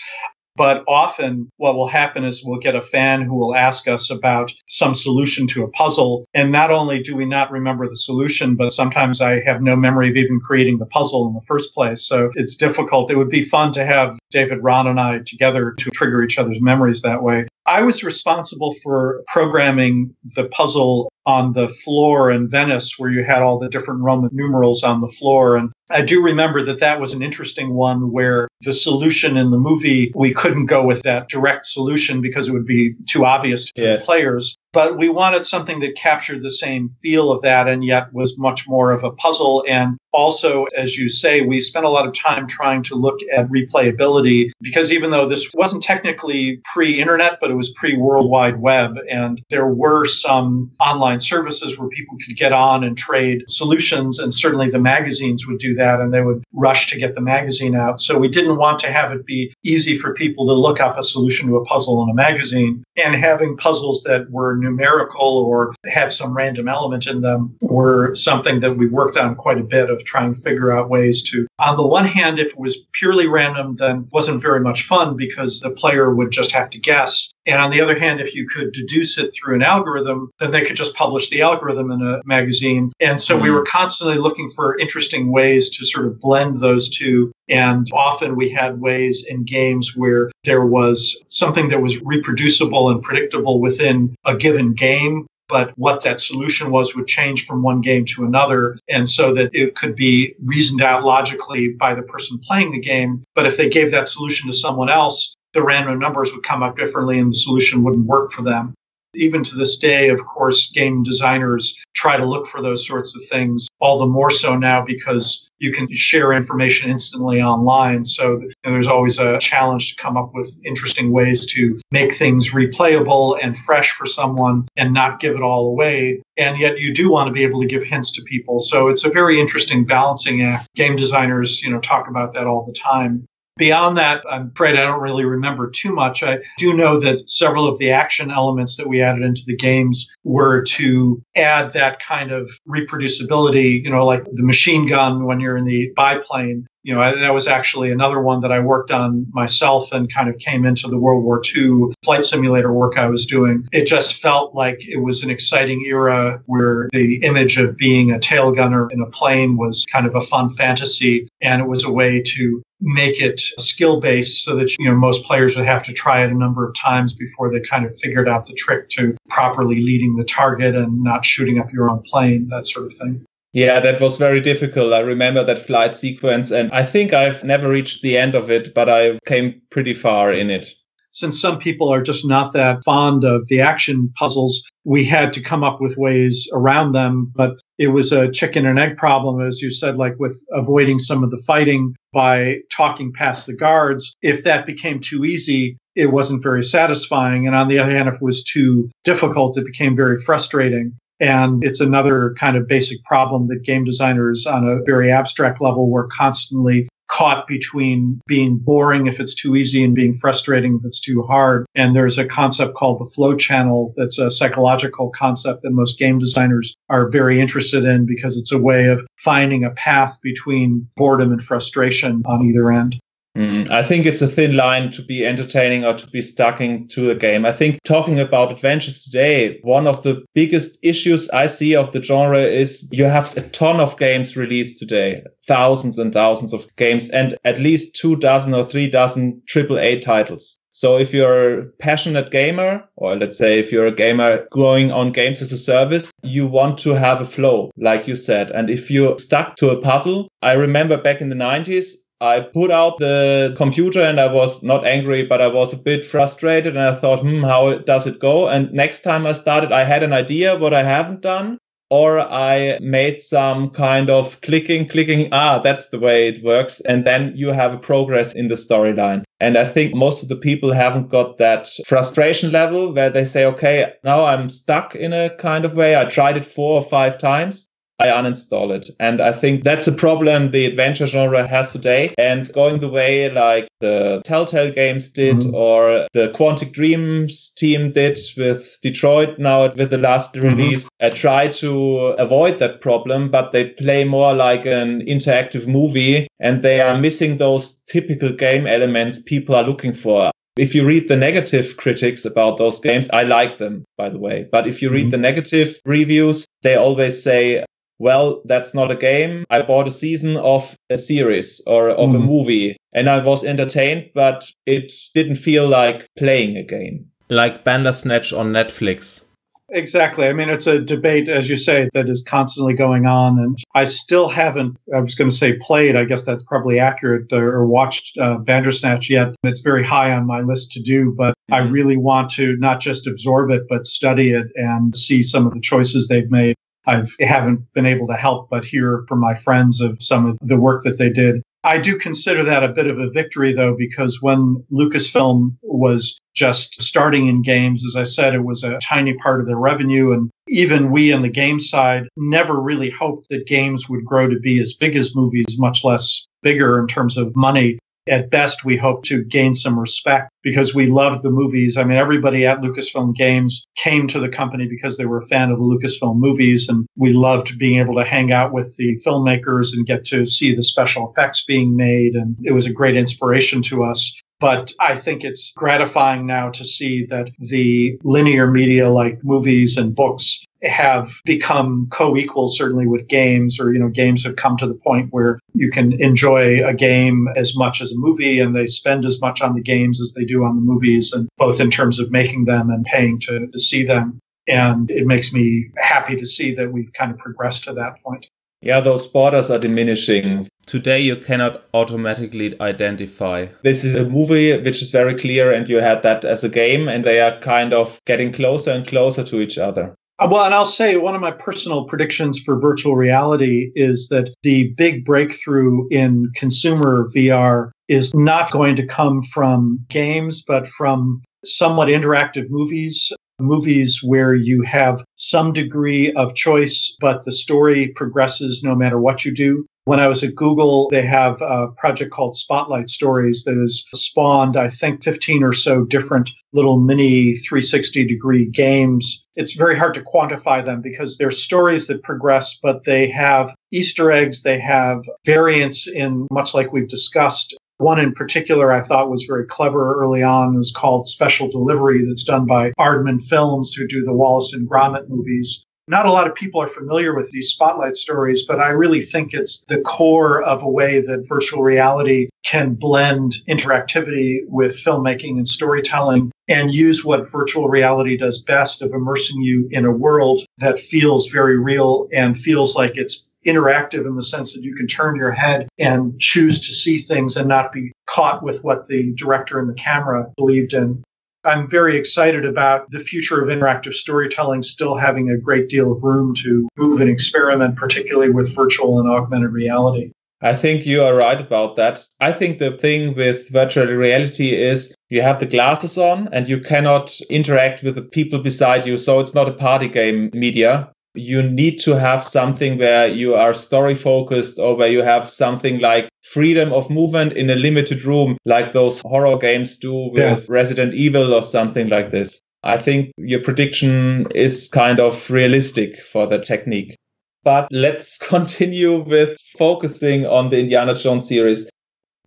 But often what will happen is we'll get a fan who will ask us about some solution to a puzzle. And not only do we not remember the solution, but sometimes I have no memory of even creating the puzzle in the first place. So it's difficult. It would be fun to have David, Ron, and I together to trigger each other's memories that way. I was responsible for programming the puzzle on the floor in Venice where you had all the different Roman numerals on the floor. And I do remember that that was an interesting one where the solution in the movie, we couldn't go with that direct solution because it would be too obvious to yes. the players but we wanted something that captured the same feel of that and yet was much more of a puzzle. And also, as you say, we spent a lot of time trying to look at replayability because even though this wasn't technically pre internet, but it was pre World Wide Web, and there were some online services where people could get on and trade solutions. And certainly the magazines would do that and they would rush to get the magazine out. So we didn't want to have it be easy for people to look up a solution to a puzzle in a magazine and having puzzles that were numerical or had some random element in them were something that we worked on quite a bit of trying to figure out ways to. On the one hand, if it was purely random, then wasn't very much fun because the player would just have to guess. And on the other hand, if you could deduce it through an algorithm, then they could just publish the algorithm in a magazine. And so mm-hmm. we were constantly looking for interesting ways to sort of blend those two. And often we had ways in games where there was something that was reproducible and predictable within a given game but what that solution was would change from one game to another. And so that it could be reasoned out logically by the person playing the game. But if they gave that solution to someone else, the random numbers would come up differently and the solution wouldn't work for them. Even to this day, of course, game designers try to look for those sorts of things, all the more so now because you can share information instantly online. So there's always a challenge to come up with interesting ways to make things replayable and fresh for someone and not give it all away. And yet you do want to be able to give hints to people. So it's a very interesting balancing act. Game designers, you know, talk about that all the time. Beyond that, I'm afraid I don't really remember too much. I do know that several of the action elements that we added into the games were to add that kind of reproducibility, you know, like the machine gun when you're in the biplane you know, that was actually another one that I worked on myself and kind of came into the World War II flight simulator work I was doing. It just felt like it was an exciting era where the image of being a tail gunner in a plane was kind of a fun fantasy. And it was a way to make it skill based so that you know most players would have to try it a number of times before they kind of figured out the trick to properly leading the target and not shooting up your own plane that sort of thing yeah, that was very difficult. I remember that flight sequence, and I think I've never reached the end of it, but I came pretty far in it. Since some people are just not that fond of the action puzzles, we had to come up with ways around them. But it was a chicken and egg problem, as you said, like with avoiding some of the fighting by talking past the guards. If that became too easy, it wasn't very satisfying. And on the other hand, if it was too difficult, it became very frustrating. And it's another kind of basic problem that game designers on a very abstract level were constantly caught between being boring if it's too easy and being frustrating if it's too hard. And there's a concept called the flow channel that's a psychological concept that most game designers are very interested in because it's a way of finding a path between boredom and frustration on either end. Mm, I think it's a thin line to be entertaining or to be stucking to the game. I think talking about adventures today, one of the biggest issues I see of the genre is you have a ton of games released today, thousands and thousands of games, and at least two dozen or three dozen AAA titles. So if you're a passionate gamer, or let's say if you're a gamer going on games as a service, you want to have a flow, like you said. And if you're stuck to a puzzle, I remember back in the 90s, I put out the computer and I was not angry, but I was a bit frustrated and I thought, hmm, how does it go? And next time I started, I had an idea what I haven't done or I made some kind of clicking, clicking. Ah, that's the way it works. And then you have a progress in the storyline. And I think most of the people haven't got that frustration level where they say, okay, now I'm stuck in a kind of way. I tried it four or five times. I uninstall it. And I think that's a problem the adventure genre has today. And going the way like the Telltale games did mm-hmm. or the Quantic Dreams team did with Detroit now with the last mm-hmm. release, I try to avoid that problem, but they play more like an interactive movie and they are missing those typical game elements people are looking for if you read the negative critics about those games, I like them, by the way. But if you read mm-hmm. the negative reviews, they always say well, that's not a game. I bought a season of a series or of mm. a movie and I was entertained, but it didn't feel like playing a game. Like Bandersnatch on Netflix. Exactly. I mean, it's a debate, as you say, that is constantly going on. And I still haven't, I was going to say played, I guess that's probably accurate, or watched uh, Bandersnatch yet. It's very high on my list to do, but mm-hmm. I really want to not just absorb it, but study it and see some of the choices they've made. I haven't been able to help but hear from my friends of some of the work that they did. I do consider that a bit of a victory, though, because when Lucasfilm was just starting in games, as I said, it was a tiny part of their revenue. And even we on the game side never really hoped that games would grow to be as big as movies, much less bigger in terms of money at best, we hope to gain some respect because we loved the movies. I mean, everybody at Lucasfilm Games came to the company because they were a fan of the Lucasfilm movies, and we loved being able to hang out with the filmmakers and get to see the special effects being made. And it was a great inspiration to us. But I think it's gratifying now to see that the linear media like movies and books have become co-equal certainly with games or you know games have come to the point where you can enjoy a game as much as a movie and they spend as much on the games as they do on the movies and both in terms of making them and paying to, to see them and it makes me happy to see that we've kind of progressed to that point yeah, those borders are diminishing. Today, you cannot automatically identify. This is a movie which is very clear, and you had that as a game, and they are kind of getting closer and closer to each other. Well, and I'll say one of my personal predictions for virtual reality is that the big breakthrough in consumer VR is not going to come from games, but from somewhat interactive movies movies where you have some degree of choice, but the story progresses no matter what you do. When I was at Google, they have a project called Spotlight Stories that has spawned, I think, 15 or so different little mini 360 degree games. It's very hard to quantify them because they're stories that progress, but they have Easter eggs, they have variants in much like we've discussed one in particular I thought was very clever early on is called Special Delivery, that's done by Aardman Films, who do the Wallace and Gromit movies. Not a lot of people are familiar with these spotlight stories, but I really think it's the core of a way that virtual reality can blend interactivity with filmmaking and storytelling and use what virtual reality does best of immersing you in a world that feels very real and feels like it's interactive in the sense that you can turn your head and choose to see things and not be caught with what the director and the camera believed in. I'm very excited about the future of interactive storytelling still having a great deal of room to move and experiment, particularly with virtual and augmented reality. I think you are right about that. I think the thing with virtual reality is you have the glasses on and you cannot interact with the people beside you. So it's not a party game media you need to have something where you are story focused or where you have something like freedom of movement in a limited room, like those horror games do with yeah. Resident Evil or something like this. I think your prediction is kind of realistic for the technique. But let's [LAUGHS] continue with focusing on the Indiana Jones series.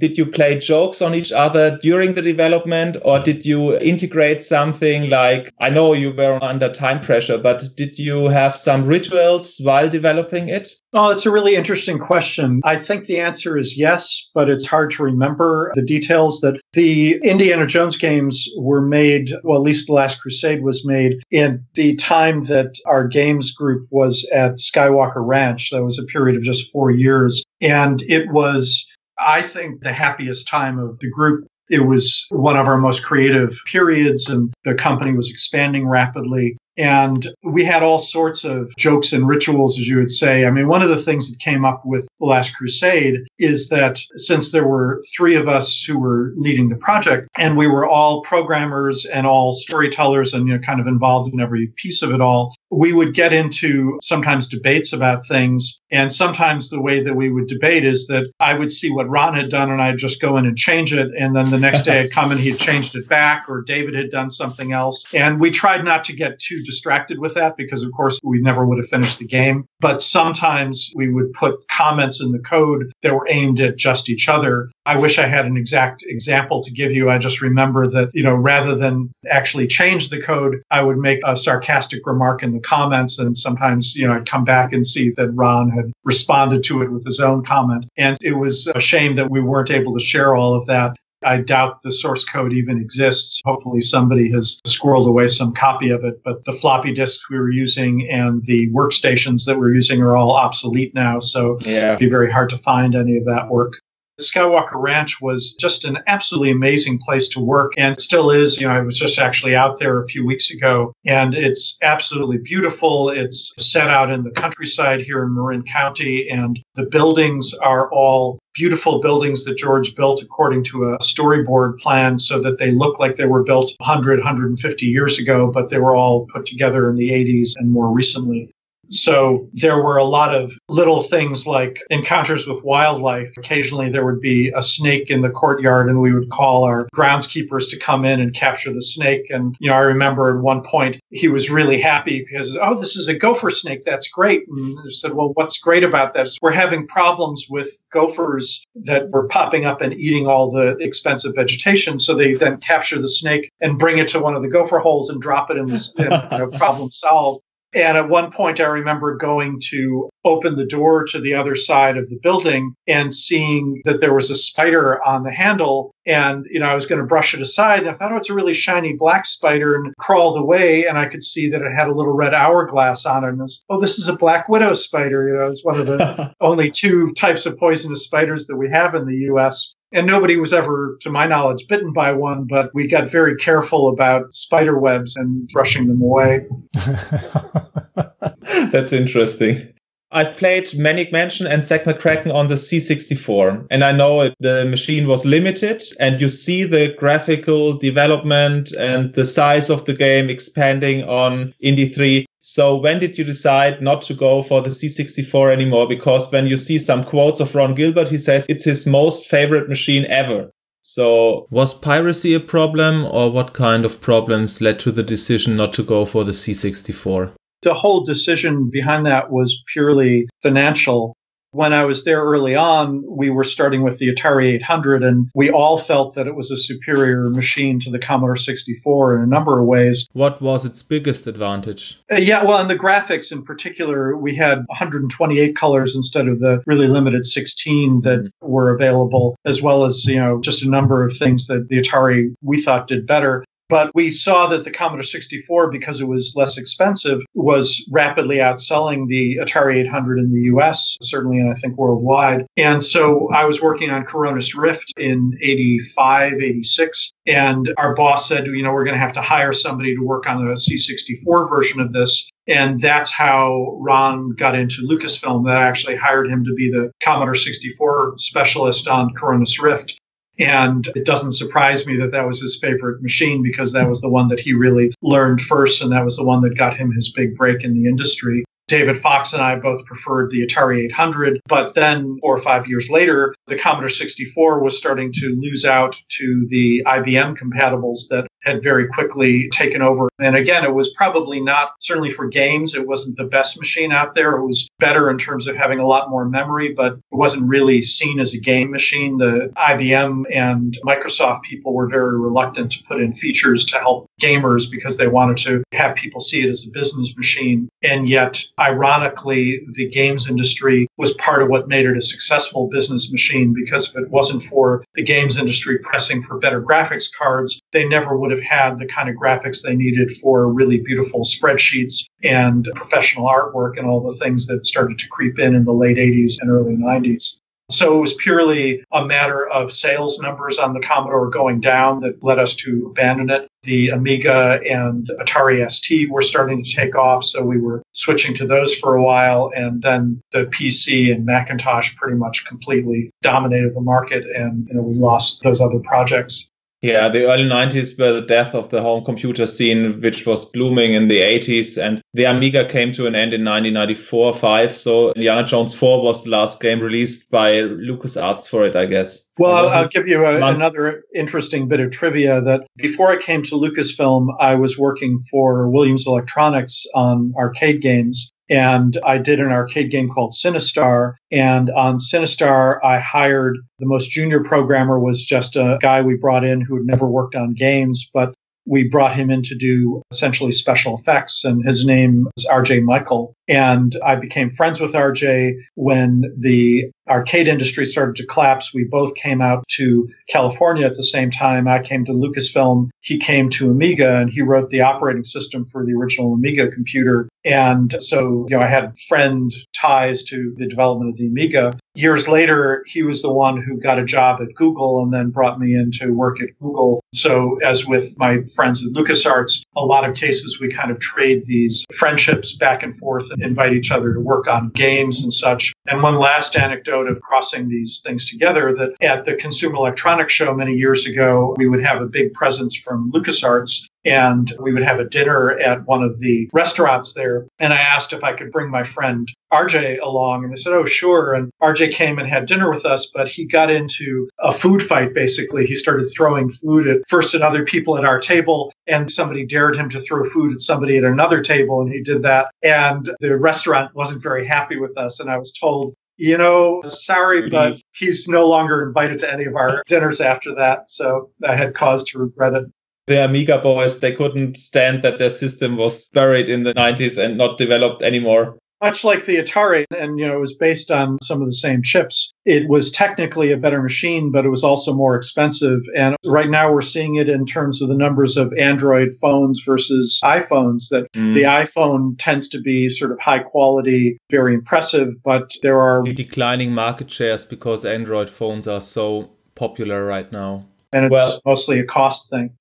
Did you play jokes on each other during the development or did you integrate something like, I know you were under time pressure, but did you have some rituals while developing it? Oh, it's a really interesting question. I think the answer is yes, but it's hard to remember the details that the Indiana Jones games were made, well, at least The Last Crusade was made in the time that our games group was at Skywalker Ranch. That was a period of just four years. And it was, I think, the happiest time of the group it was one of our most creative periods, and the company was expanding rapidly. And we had all sorts of jokes and rituals, as you would say. I mean, one of the things that came up with The Last Crusade is that since there were three of us who were leading the project, and we were all programmers and all storytellers and you know, kind of involved in every piece of it all, we would get into sometimes debates about things. And sometimes the way that we would debate is that I would see what Ron had done and I'd just go in and change it. And then the next day I'd come and he'd changed it back, or David had done something else. And we tried not to get too distracted with that because, of course, we never would have finished the game. But sometimes we would put comments in the code that were aimed at just each other. I wish I had an exact example to give you. I just remember that, you know, rather than actually change the code, I would make a sarcastic remark in the comments. And sometimes, you know, I'd come back and see that Ron had responded to it with his own comment. And it was a shame that we weren't able to share all of that. I doubt the source code even exists. Hopefully, somebody has squirreled away some copy of it. But the floppy disks we were using and the workstations that we're using are all obsolete now. So yeah. it'd be very hard to find any of that work. Skywalker Ranch was just an absolutely amazing place to work and still is. You know, I was just actually out there a few weeks ago and it's absolutely beautiful. It's set out in the countryside here in Marin County and the buildings are all beautiful buildings that George built according to a storyboard plan so that they look like they were built 100, 150 years ago, but they were all put together in the 80s and more recently. So there were a lot of little things like encounters with wildlife. Occasionally there would be a snake in the courtyard and we would call our groundskeepers to come in and capture the snake. And, you know, I remember at one point he was really happy because, oh, this is a gopher snake. That's great. And I said, well, what's great about that is we're having problems with gophers that were popping up and eating all the expensive vegetation. So they then capture the snake and bring it to one of the gopher holes and drop it in the [LAUGHS] you know, problem solved. And at one point, I remember going to open the door to the other side of the building and seeing that there was a spider on the handle. And, you know, I was going to brush it aside. And I thought, oh, it's a really shiny black spider and crawled away. And I could see that it had a little red hourglass on it. And was, oh, this is a black widow spider. You know, it's one of the [LAUGHS] only two types of poisonous spiders that we have in the U.S. And nobody was ever, to my knowledge, bitten by one, but we got very careful about spider webs and brushing them away. [LAUGHS] That's interesting. I've played Maniac Mansion and Zak McKracken on the C64, and I know it, the machine was limited, and you see the graphical development and the size of the game expanding on Indy 3. So when did you decide not to go for the C64 anymore? Because when you see some quotes of Ron Gilbert, he says it's his most favorite machine ever. So was piracy a problem or what kind of problems led to the decision not to go for the C64? The whole decision behind that was purely financial. When I was there early on, we were starting with the Atari 800, and we all felt that it was a superior machine to the Commodore 64 in a number of ways. What was its biggest advantage? Uh, yeah, well, in the graphics in particular, we had 128 colors instead of the really limited 16 that mm. were available, as well as, you know, just a number of things that the Atari we thought did better. But we saw that the Commodore 64, because it was less expensive, was rapidly outselling the Atari 800 in the US, certainly, and I think worldwide. And so I was working on Koronis Rift in 85, 86. And our boss said, you know, we're going to have to hire somebody to work on the C64 version of this. And that's how Ron got into Lucasfilm. That I actually hired him to be the Commodore 64 specialist on Koronis Rift. And it doesn't surprise me that that was his favorite machine because that was the one that he really learned first. And that was the one that got him his big break in the industry. David Fox and I both preferred the Atari 800, but then four or five years later, the Commodore 64 was starting to lose out to the IBM compatibles that had very quickly taken over. And again, it was probably not, certainly for games, it wasn't the best machine out there. It was better in terms of having a lot more memory, but it wasn't really seen as a game machine. The IBM and Microsoft people were very reluctant to put in features to help gamers because they wanted to have people see it as a business machine. And yet, ironically, the games industry was part of what made it a successful business machine because if it wasn't for the games industry pressing for better graphics cards, they never would have had the kind of graphics they needed for really beautiful spreadsheets and professional artwork and all the things that started to creep in in the late 80s and early 90s. So it was purely a matter of sales numbers on the Commodore going down that led us to abandon it. The Amiga and Atari ST were starting to take off, so we were switching to those for a while. And then the PC and Macintosh pretty much completely dominated the market, and you know, we lost those other projects. Yeah, the early 90s were the death of the home computer scene, which was blooming in the 80s. And the Amiga came to an end in 1994 5. So Indiana Jones 4 was the last game released by LucasArts for it, I guess. Well, I'll, I'll, give you a, another interesting bit of trivia that before I came to Lucasfilm, I was working for Williams Electronics on arcade games. And I did an arcade game called Sinistar. And on Sinistar, I hired the most junior programmer was just a guy we brought in who had never worked on games, but we brought him in to do essentially special effects, and his name is RJ Mical. And I became friends with RJ when the arcade industry started to collapse. We both came out to California at the same time. I came to Lucasfilm. He came to Amiga and he wrote the operating system for the original Amiga computer. And so, you know, I had friend ties to the development of the Amiga. Years later, he was the one who got a job at Google and then brought me in to work at Google. So, as with my friends at LucasArts, a lot of cases we kind of trade these friendships back and forth invite each other to work on games and such. And one last anecdote of crossing these things together that at the Consumer Electronics Show many years ago, we would have a big presence from LucasArts and we would have a dinner at one of the restaurants there. And I asked if I could bring my friend RJ along, and they said, "Oh, sure." And RJ came and had dinner with us, but he got into a food fight. Basically, he started throwing food at first at other people at our table, and somebody dared him to throw food at somebody at another table, and he did that. And the restaurant wasn't very happy with us, and I was told you know, sorry, but he's no longer invited to any of our dinners after that. So I had cause to regret it the Amiga boys, they couldn't stand that their system was buried in the 90s and not developed anymore. Much like the Atari, and you know, it was based on some of the same chips. It was technically a better machine, but it was also more expensive. And right now we're seeing it in terms of the numbers of Android phones versus iPhones, that mm. the iPhone tends to be sort of high quality, very impressive, but there are declining market shares because Android phones are so popular right now. And it's well, mostly a cost thing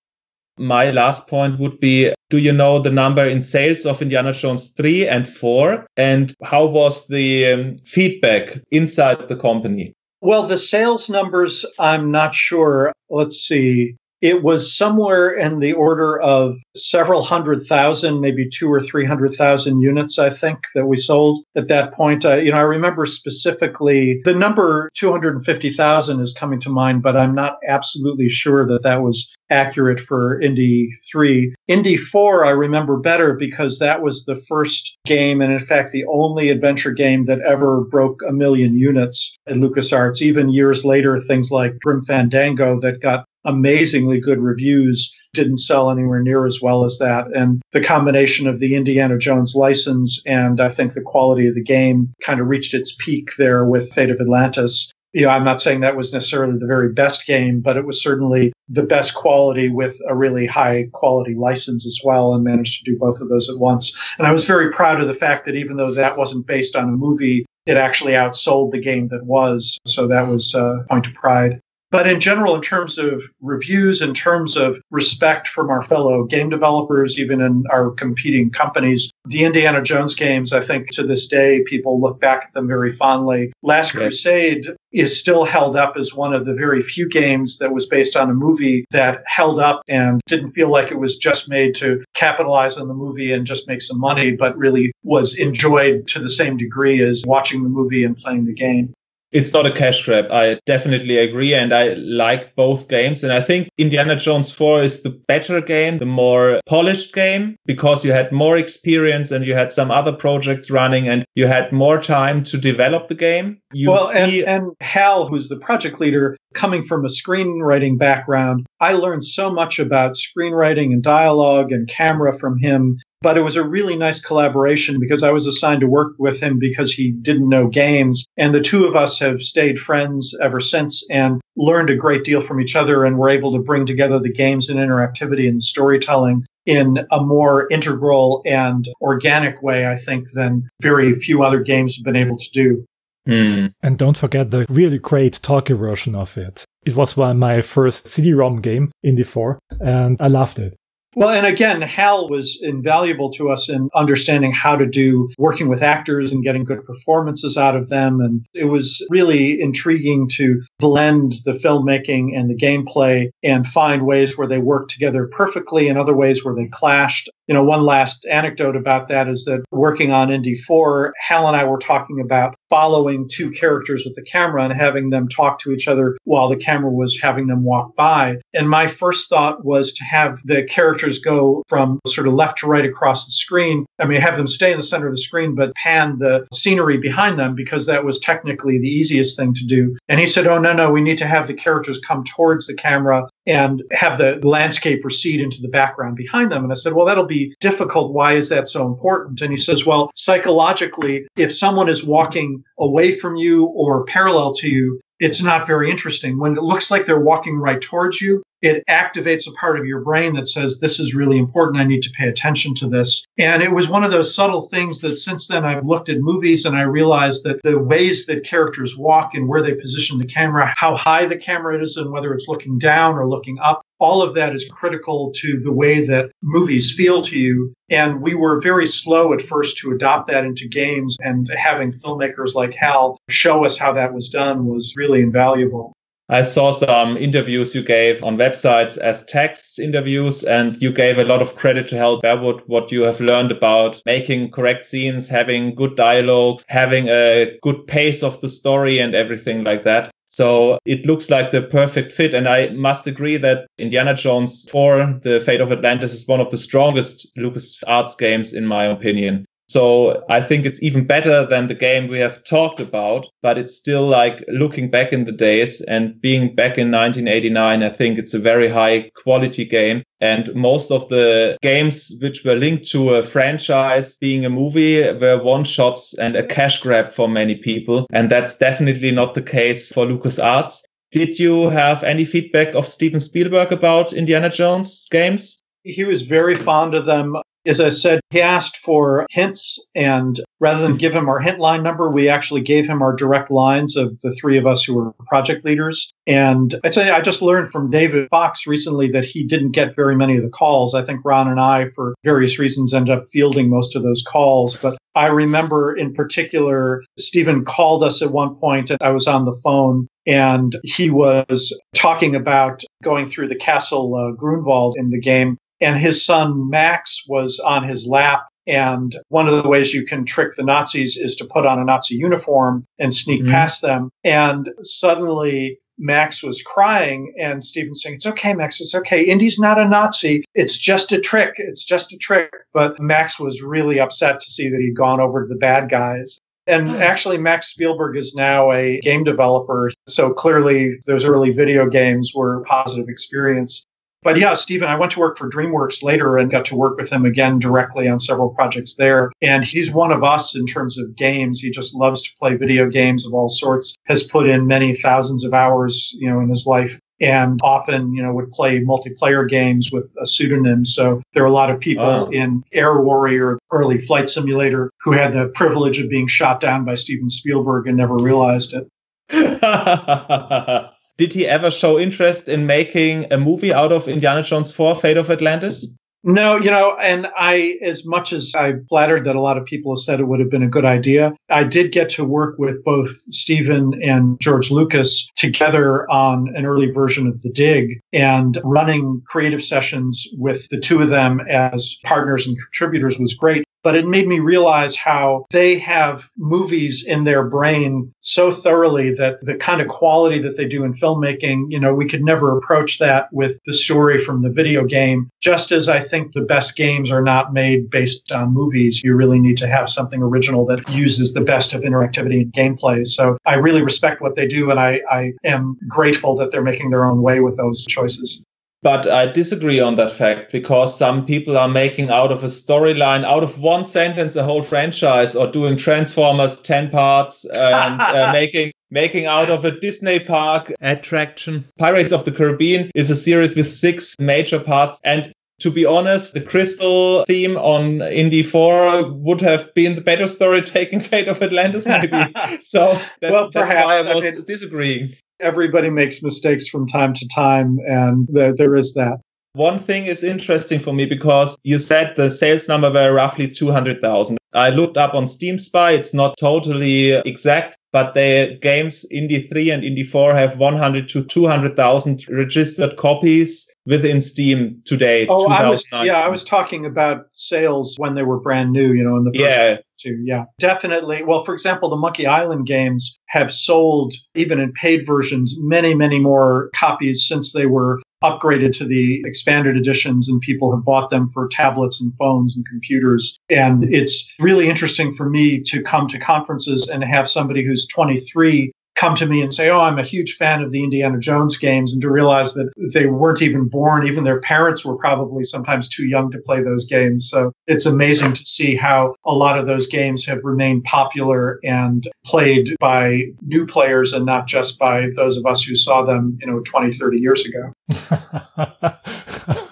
my last point would be do you know the number in sales of Indiana Jones 3 and 4? And how was the um, feedback inside the company? Well, the sales numbers, I'm not sure. Let's see. It was somewhere in the order of several hundred thousand, maybe two or three hundred thousand units, I think, that we sold at that point. You know, I remember specifically the number 250,000 is coming to mind, but I'm not absolutely sure that that was accurate for Indy 3. Indy 4, I remember better because that was the first game, and in fact, the only adventure game that ever broke a million units at LucasArts. Even years later, things like Grim Fandango that got amazingly good reviews didn't sell anywhere near as well as that. And the combination of the Indiana Jones license and I think the quality of the game kind of reached its peak there with Fate of Atlantis. You know, I'm not saying that was necessarily the very best game, but it was certainly the best quality with a really high quality license as well and managed to do both of those at once. And I was very proud of the fact that even though that wasn't based on a movie, it actually outsold the game that was. So that was uh, a point of pride. But in general, in terms of reviews, in terms of respect from our fellow game developers, even in our competing companies, the Indiana Jones games, I think to this day, people look back at them very fondly. Last Crusade is still held up as one of the very few games that was based on a movie that held up and didn't feel like it was just made to capitalize on the movie and just make some money, but really was enjoyed to the same degree as watching the movie and playing the game. It's not a cash grab. I definitely agree. And I like both games. And I think Indiana Jones 4 is the better game, the more polished game because you had more experience and you had some other projects running and you had more time to develop the game. You well, see... and, and Hal, who's the project leader, coming from a screenwriting background, I learned so much about screenwriting and dialogue and camera from him but it was a really nice collaboration because I was assigned to work with him because he didn't know games. And the two of us have stayed friends ever since and learned a great deal from each other and were able to bring together the games and interactivity and storytelling in a more integral and organic way, I think, than very few other games have been able to do. Mm. And don't forget the really great talkie version of it. It was one my first CD-ROM game, Indy 4, and I loved it. Well, and again, Hal was invaluable to us in understanding how to do working with actors and getting good performances out of them. And it was really intriguing to blend the filmmaking and the gameplay and find ways where they worked together perfectly and other ways where they clashed. You know, one last anecdote about that is that working on Indy 4, Hal and I were talking about following two characters with the camera and having them talk to each other while the camera was having them walk by. And my first thought was to have the characters go from sort of left to right across the screen. I mean, have them stay in the center of the screen, but pan the scenery behind them because that was technically the easiest thing to do. And he said, Oh, no, no, we need to have the characters come towards the camera and have the landscape recede into the background behind them. And I said, Well, that'll be difficult. Why is that so important? And he says, Well, psychologically, if someone is walking away from you or parallel to you, it's not very interesting. When it looks like they're walking right towards you, it activates a part of your brain that says, This is really important. I need to pay attention to this. And it was one of those subtle things that since then I've looked at movies and I realized that the ways that characters walk and where they position the camera, how high the camera is, and whether it's looking down or looking up, all of that is critical to the way that movies feel to you. And we were very slow at first to adopt that into games, and having filmmakers like Hal show us how that was done was really invaluable. I saw some interviews you gave on websites as text interviews, and you gave a lot of credit to Hal Barwood, what you have learned about making correct scenes, having good dialogues, having a good pace of the story, and everything like that. So it looks like the perfect fit. And I must agree that Indiana Jones 4, The Fate of Atlantis is one of the strongest LucasArts games, in my opinion. So I think it's even better than the game we have talked about, but it's still like looking back in the days and being back in 1989. I think it's a very high quality game. And most of the games which were linked to a franchise being a movie were one shots and a cash grab for many people. And that's definitely not the case for LucasArts. Did you have any feedback of Steven Spielberg about Indiana Jones games? He was very fond of them. As I said, he asked for hints, and rather than give him our hint line number, we actually gave him our direct lines of the three of us who were project leaders. And I'd say I just learned from David Fox recently that he didn't get very many of the calls. I think Ron and I, for various reasons, end up fielding most of those calls. But I remember in particular, Steven called us at one point, and I was on the phone and he was talking about going through the castle uh, Brunwald in the game and his son Max was on his lap. And one of the ways you can trick the Nazis is to put on a Nazi uniform and sneak mm-hmm. past them. And suddenly Max was crying and Steven saying, It's okay, Max, it's okay. Indy's not a Nazi. It's just a trick. It's just a trick. But Max was really upset to see that he'd gone over to the bad guys. And actually, Max Spielberg is now a game developer. So clearly, those early video games were a positive experience. But yeah, Steven, I went to work for DreamWorks later and got to work with him again directly on several projects there. And he's one of us in terms of games. He just loves to play video games of all sorts, has put in many thousands of hours, you know, in his life and often, you know, would play multiplayer games with a pseudonym. So there are a lot of people oh. in Air Warrior, early flight simulator, who had the privilege of being shot down by Steven Spielberg and never realized it. [LAUGHS] Did he ever show interest in making a movie out of Indiana Jones 4 Fate of Atlantis? No, you know, and I, as much as I flattered that a lot of people have said it would have been a good idea, I did get to work with both Steven and George Lucas together on an early version of The Dig and running creative sessions with the two of them as partners and contributors was great but it made me realize how they have movies in their brain so thoroughly that the kind of quality that they do in filmmaking, you know, we could never approach that with the story from the video game. Just as I think the best games are not made based on movies, you really need to have something original that uses the best of interactivity and gameplay. So I really respect what they do, and I, I am grateful that they're making their own way with those choices. But I disagree on that fact because some people are making out of a storyline, out of one sentence, a whole franchise, or doing Transformers 10 parts and uh, [LAUGHS] making making out of a Disney park attraction. Pirates of the Caribbean is a series with six major parts. And to be honest, the crystal theme on Indy 4 would have been the better story [LAUGHS] taking Fate of Atlantis, maybe. [LAUGHS] so that, well, perhaps, why I was I mean, disagreeing everybody makes mistakes from time to time, and there, there is that. One thing is interesting for me because you said the sales number were roughly 200,000. I looked up on Steam Spy. It's not totally exact, but the games Indy 3 and Indy 4 have 100 to 200,000 registered copies within Steam today. Oh, I was, yeah, I was talking about sales when they were brand new, you know, in the first yeah. two. Yeah, definitely. Well, for example, the Monkey Island games have sold, even in paid versions, many, many more copies since they were upgraded to the expanded editions and people have bought them for tablets and phones and computers. And it's really interesting for me to come to conferences and have somebody who's 23 come to me and say, Oh, I'm a huge fan of the Indiana Jones games, and to realize that they weren't even born. Even their parents were probably sometimes too young to play those games. So it's amazing to see how a lot of those games have remained popular and played by new players and not just by those of us who saw them, you know, 20, 30 years ago.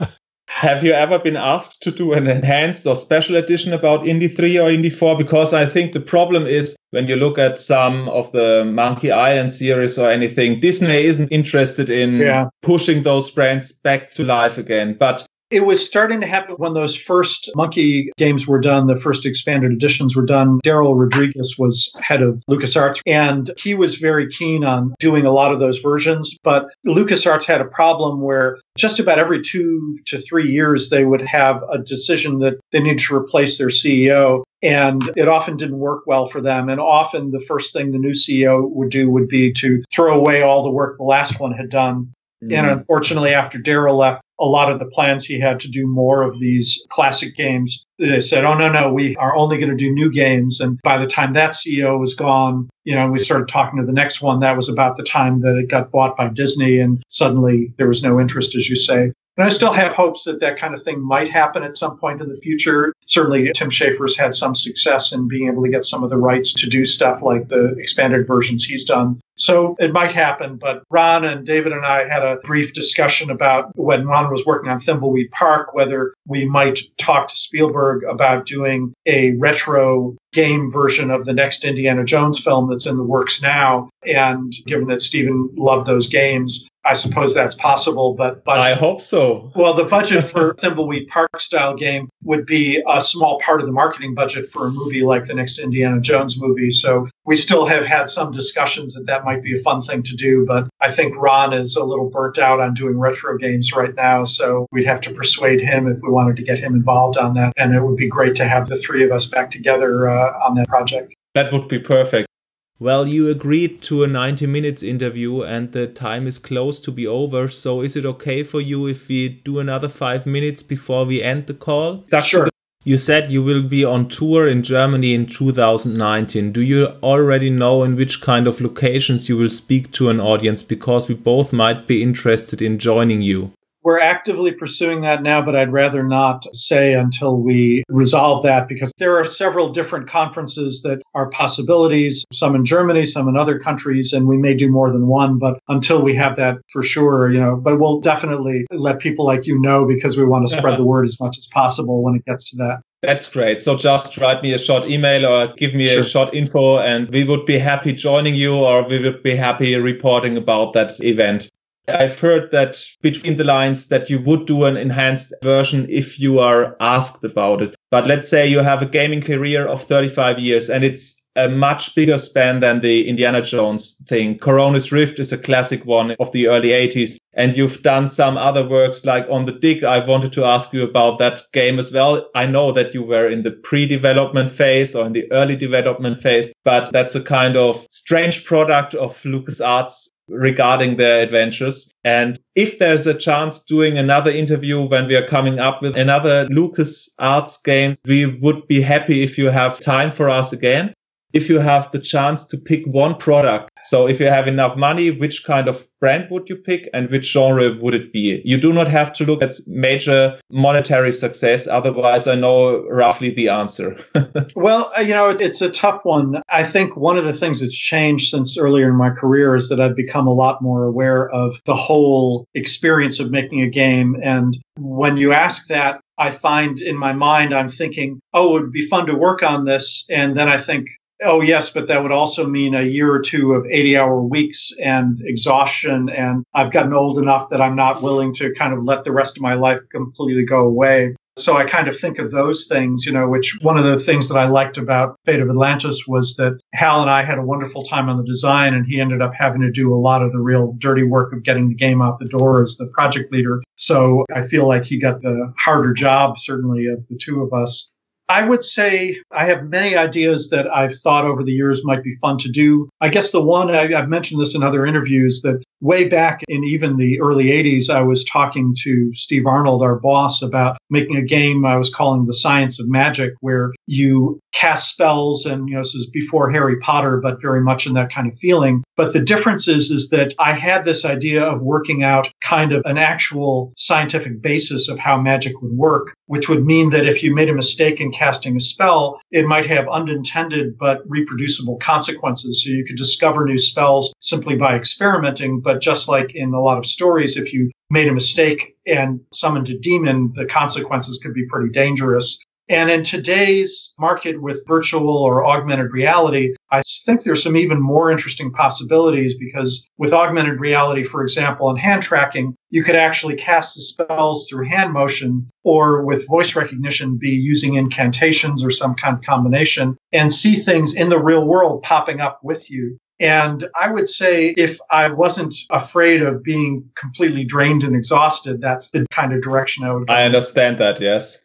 [LAUGHS] Have you ever been asked to do an enhanced or special edition about Indy 3 or Indy 4? Because I think the problem is when you look at some of the Monkey Island series or anything, Disney isn't interested in yeah. pushing those brands back to life again. But it was starting to happen when those first Monkey games were done, the first expanded editions were done. Darrell Rodriguez was head of LucasArts, and he was very keen on doing a lot of those versions. But LucasArts had a problem where just about every two to three years, they would have a decision that they needed to replace their CEO. And it often didn't work well for them. And often the first thing the new CEO would do would be to throw away all the work the last one had done Mm-hmm. And unfortunately, after Darrell left, a lot of the plans he had to do more of these classic games, they said, oh, no, no, we are only going to do new games. And by the time that CEO was gone, you know, we started talking to the next one. That was about the time that it got bought by Disney. And suddenly there was no interest, as you say. And I still have hopes that that kind of thing might happen at some point in the future. Certainly, Tim Schafer's had some success in being able to get some of the rights to do stuff like the expanded versions he's done. So it might happen, but Ron and David and I had a brief discussion about when Ron was working on Thimbleweed Park, whether we might talk to Spielberg about doing a retro game version of the next Indiana Jones film that's in the works now. And given that Steven loved those games, I suppose that's possible, but budget, I hope so. Well, the budget for [LAUGHS] Thimbleweed Park style game would be a small part of the marketing budget for a movie like the next Indiana Jones movie. So we still have had some discussions that that might be a fun thing to do, but I think Ron is a little burnt out on doing retro games right now. So we'd have to persuade him if we wanted to get him involved on that. And it would be great to have the three of us back together uh, on that project. That would be perfect. Well, you agreed to a 90 minutes interview and the time is close to be over. So is it okay for you if we do another five minutes before we end the call? That's Sure. You said you will be on tour in Germany in 2019. Do you already know in which kind of locations you will speak to an audience? Because we both might be interested in joining you. We're actively pursuing that now, but I'd rather not say until we resolve that because there are several different conferences that are possibilities, some in Germany, some in other countries, and we may do more than one. But until we have that for sure, you know, but we'll definitely let people like you know because we want to spread the word as much as possible when it gets to that. That's great. So just write me a short email or give me sure. a short info and we would be happy joining you or we would be happy reporting about that event. I've heard that between the lines that you would do an enhanced version if you are asked about it. But let's say you have a gaming career of 35 years and it's a much bigger span than the Indiana Jones thing. Koronis Rift is a classic one of the early 80s. and you've done some other works like on the dig. I wanted to ask you about that game as well. I know that you were in the pre-development phase or in the early development phase, but that's a kind of strange product of LucasArts regarding their adventures. And if there's a chance doing another interview when we are coming up with another Lucas Arts game, we would be happy if you have time for us again if you have the chance to pick one product. So if you have enough money, which kind of brand would you pick and which genre would it be? You do not have to look at major monetary success. Otherwise, I know roughly the answer. [LAUGHS] well, uh, you know, it's a tough one. I think one of the things that's changed since earlier in my career is that I've become a lot more aware of the whole experience of making a game. And when you ask that, I find in my mind, I'm thinking, oh, it would be fun to work on this. And then I think, Oh, yes, but that would also mean a year or two of 80 hour weeks and exhaustion. And I've gotten old enough that I'm not willing to kind of let the rest of my life completely go away. So I kind of think of those things, you know, which one of the things that I liked about Fate of Atlantis was that Hal and I had a wonderful time on the design and he ended up having to do a lot of the real dirty work of getting the game out the door as the project leader. So I feel like he got the harder job, certainly, of the two of us. I would say I have many ideas that I've thought over the years might be fun to do. I guess the one I, have mentioned this in other interviews that way back in even the early 80s, I was talking to Steve Arnold, our boss, about making a game I was calling The Science of Magic, where you cast spells and, you know, this is before Harry Potter, but very much in that kind of feeling. But the difference is, is that I had this idea of working out kind of an actual scientific basis of how magic would work, which would mean that if you made a mistake in casting a spell, it might have unintended but reproducible consequences. So you could discover new spells simply by experimenting. But just like in a lot of stories, if you made a mistake and summoned a demon, the consequences could be pretty dangerous. And in today's market with virtual or augmented reality, I think there's some even more interesting possibilities because with augmented reality, for example, and hand tracking, you could actually cast the spells through hand motion or with voice recognition be using incantations or some kind of combination and see things in the real world popping up with you. And I would say if I wasn't afraid of being completely drained and exhausted, that's the kind of direction I would go. I understand that, yes.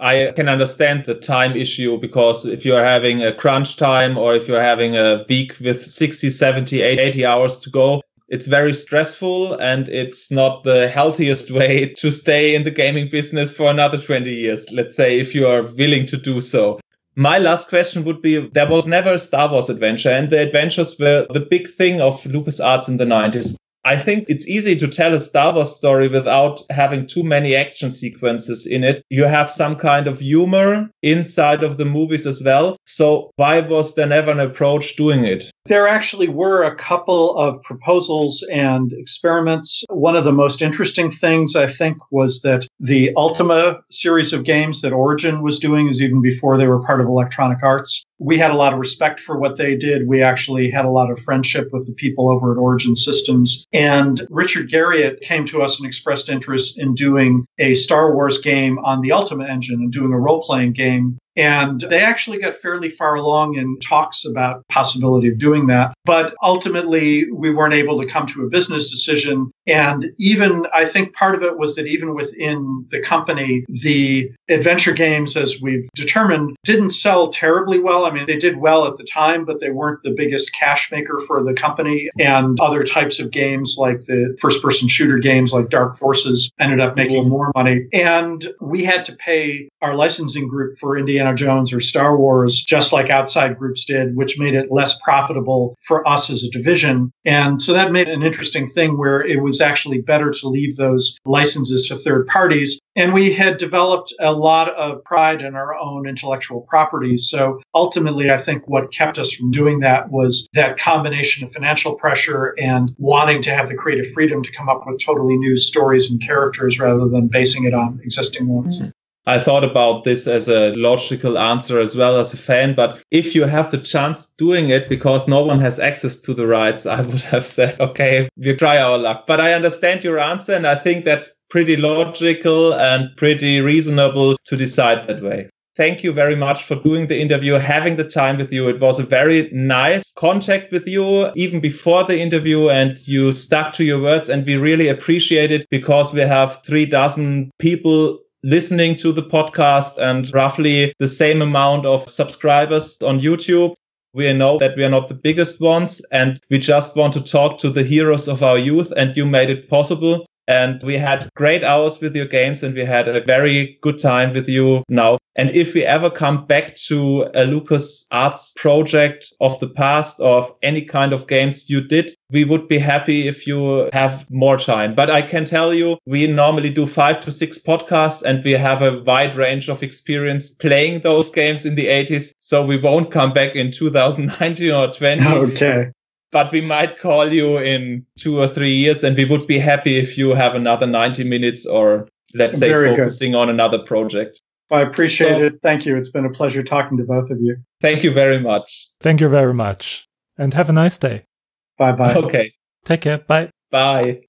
I can understand the time issue because if you're having a crunch time or if you're having a week with 60, 70, 80 hours to go, it's very stressful and it's not the healthiest [LAUGHS] way to stay in the gaming business for another 20 years. Let's say if you are willing to do so. My last question would be there was never a Star Wars adventure and the adventures were the big thing of LucasArts in the 90s. I think it's easy to tell a Star Wars story without having too many action sequences in it. You have some kind of humor inside of the movies as well. So why was there never an approach doing it? There actually were a couple of proposals and experiments. One of the most interesting things, I think, was that the Ultima series of games that Origin was doing is even before they were part of Electronic Arts. We had a lot of respect for what they did. We actually had a lot of friendship with the people over at Origin Systems. And Richard Garriott came to us and expressed interest in doing a Star Wars game on the Ultima engine and doing a role playing game and they actually got fairly far along in talks about possibility of doing that. But ultimately, we weren't able to come to a business decision. And even, I think part of it was that even within the company, the adventure games, as we've determined, didn't sell terribly well. I mean, they did well at the time, but they weren't the biggest cash maker for the company. And other types of games like the first person shooter games like Dark Forces ended up making mm-hmm. more money. And we had to pay our licensing group for Indiana Indiana Jones or Star Wars, just like outside groups did, which made it less profitable for us as a division. And so that made an interesting thing where it was actually better to leave those licenses to third parties. And we had developed a lot of pride in our own intellectual properties. So ultimately, I think what kept us from doing that was that combination of financial pressure and wanting to have the creative freedom to come up with totally new stories and characters rather than basing it on existing ones. Mm-hmm. I thought about this as a logical answer as well as a fan, but if you have the chance doing it because no one has access to the rights, I would have said, okay, we try our luck. But I understand your answer and I think that's pretty logical and pretty reasonable to decide that way. thank you very much for doing the interview, having the time with you. It was a very nice contact with you even before the interview and you stuck to your words and we really appreciate it because we have three dozen people listening to the podcast and roughly the same amount of subscribers on YouTube. We know that we are not the biggest ones and we just want to talk to the heroes of our youth and you made it possible. And we had great hours with your games and we had a very good time with you now. And if we ever come back to a Lucas Arts project of the past of any kind of games you did, we would be happy if you have more time. But I can tell you, we normally do five to six podcasts and we have a wide range of experience playing those games in the 80s. So we won't come back in 2019 or 20. [LAUGHS] Okay but we might call you in two or three years and we would be happy if you have another 90 minutes or let's say Very focusing good. on another project. I appreciate so, it. Thank you. It's been a pleasure talking to both of you. Thank you very much. Thank you very much. And have a nice day. Bye bye. Okay. Take care. Bye. Bye.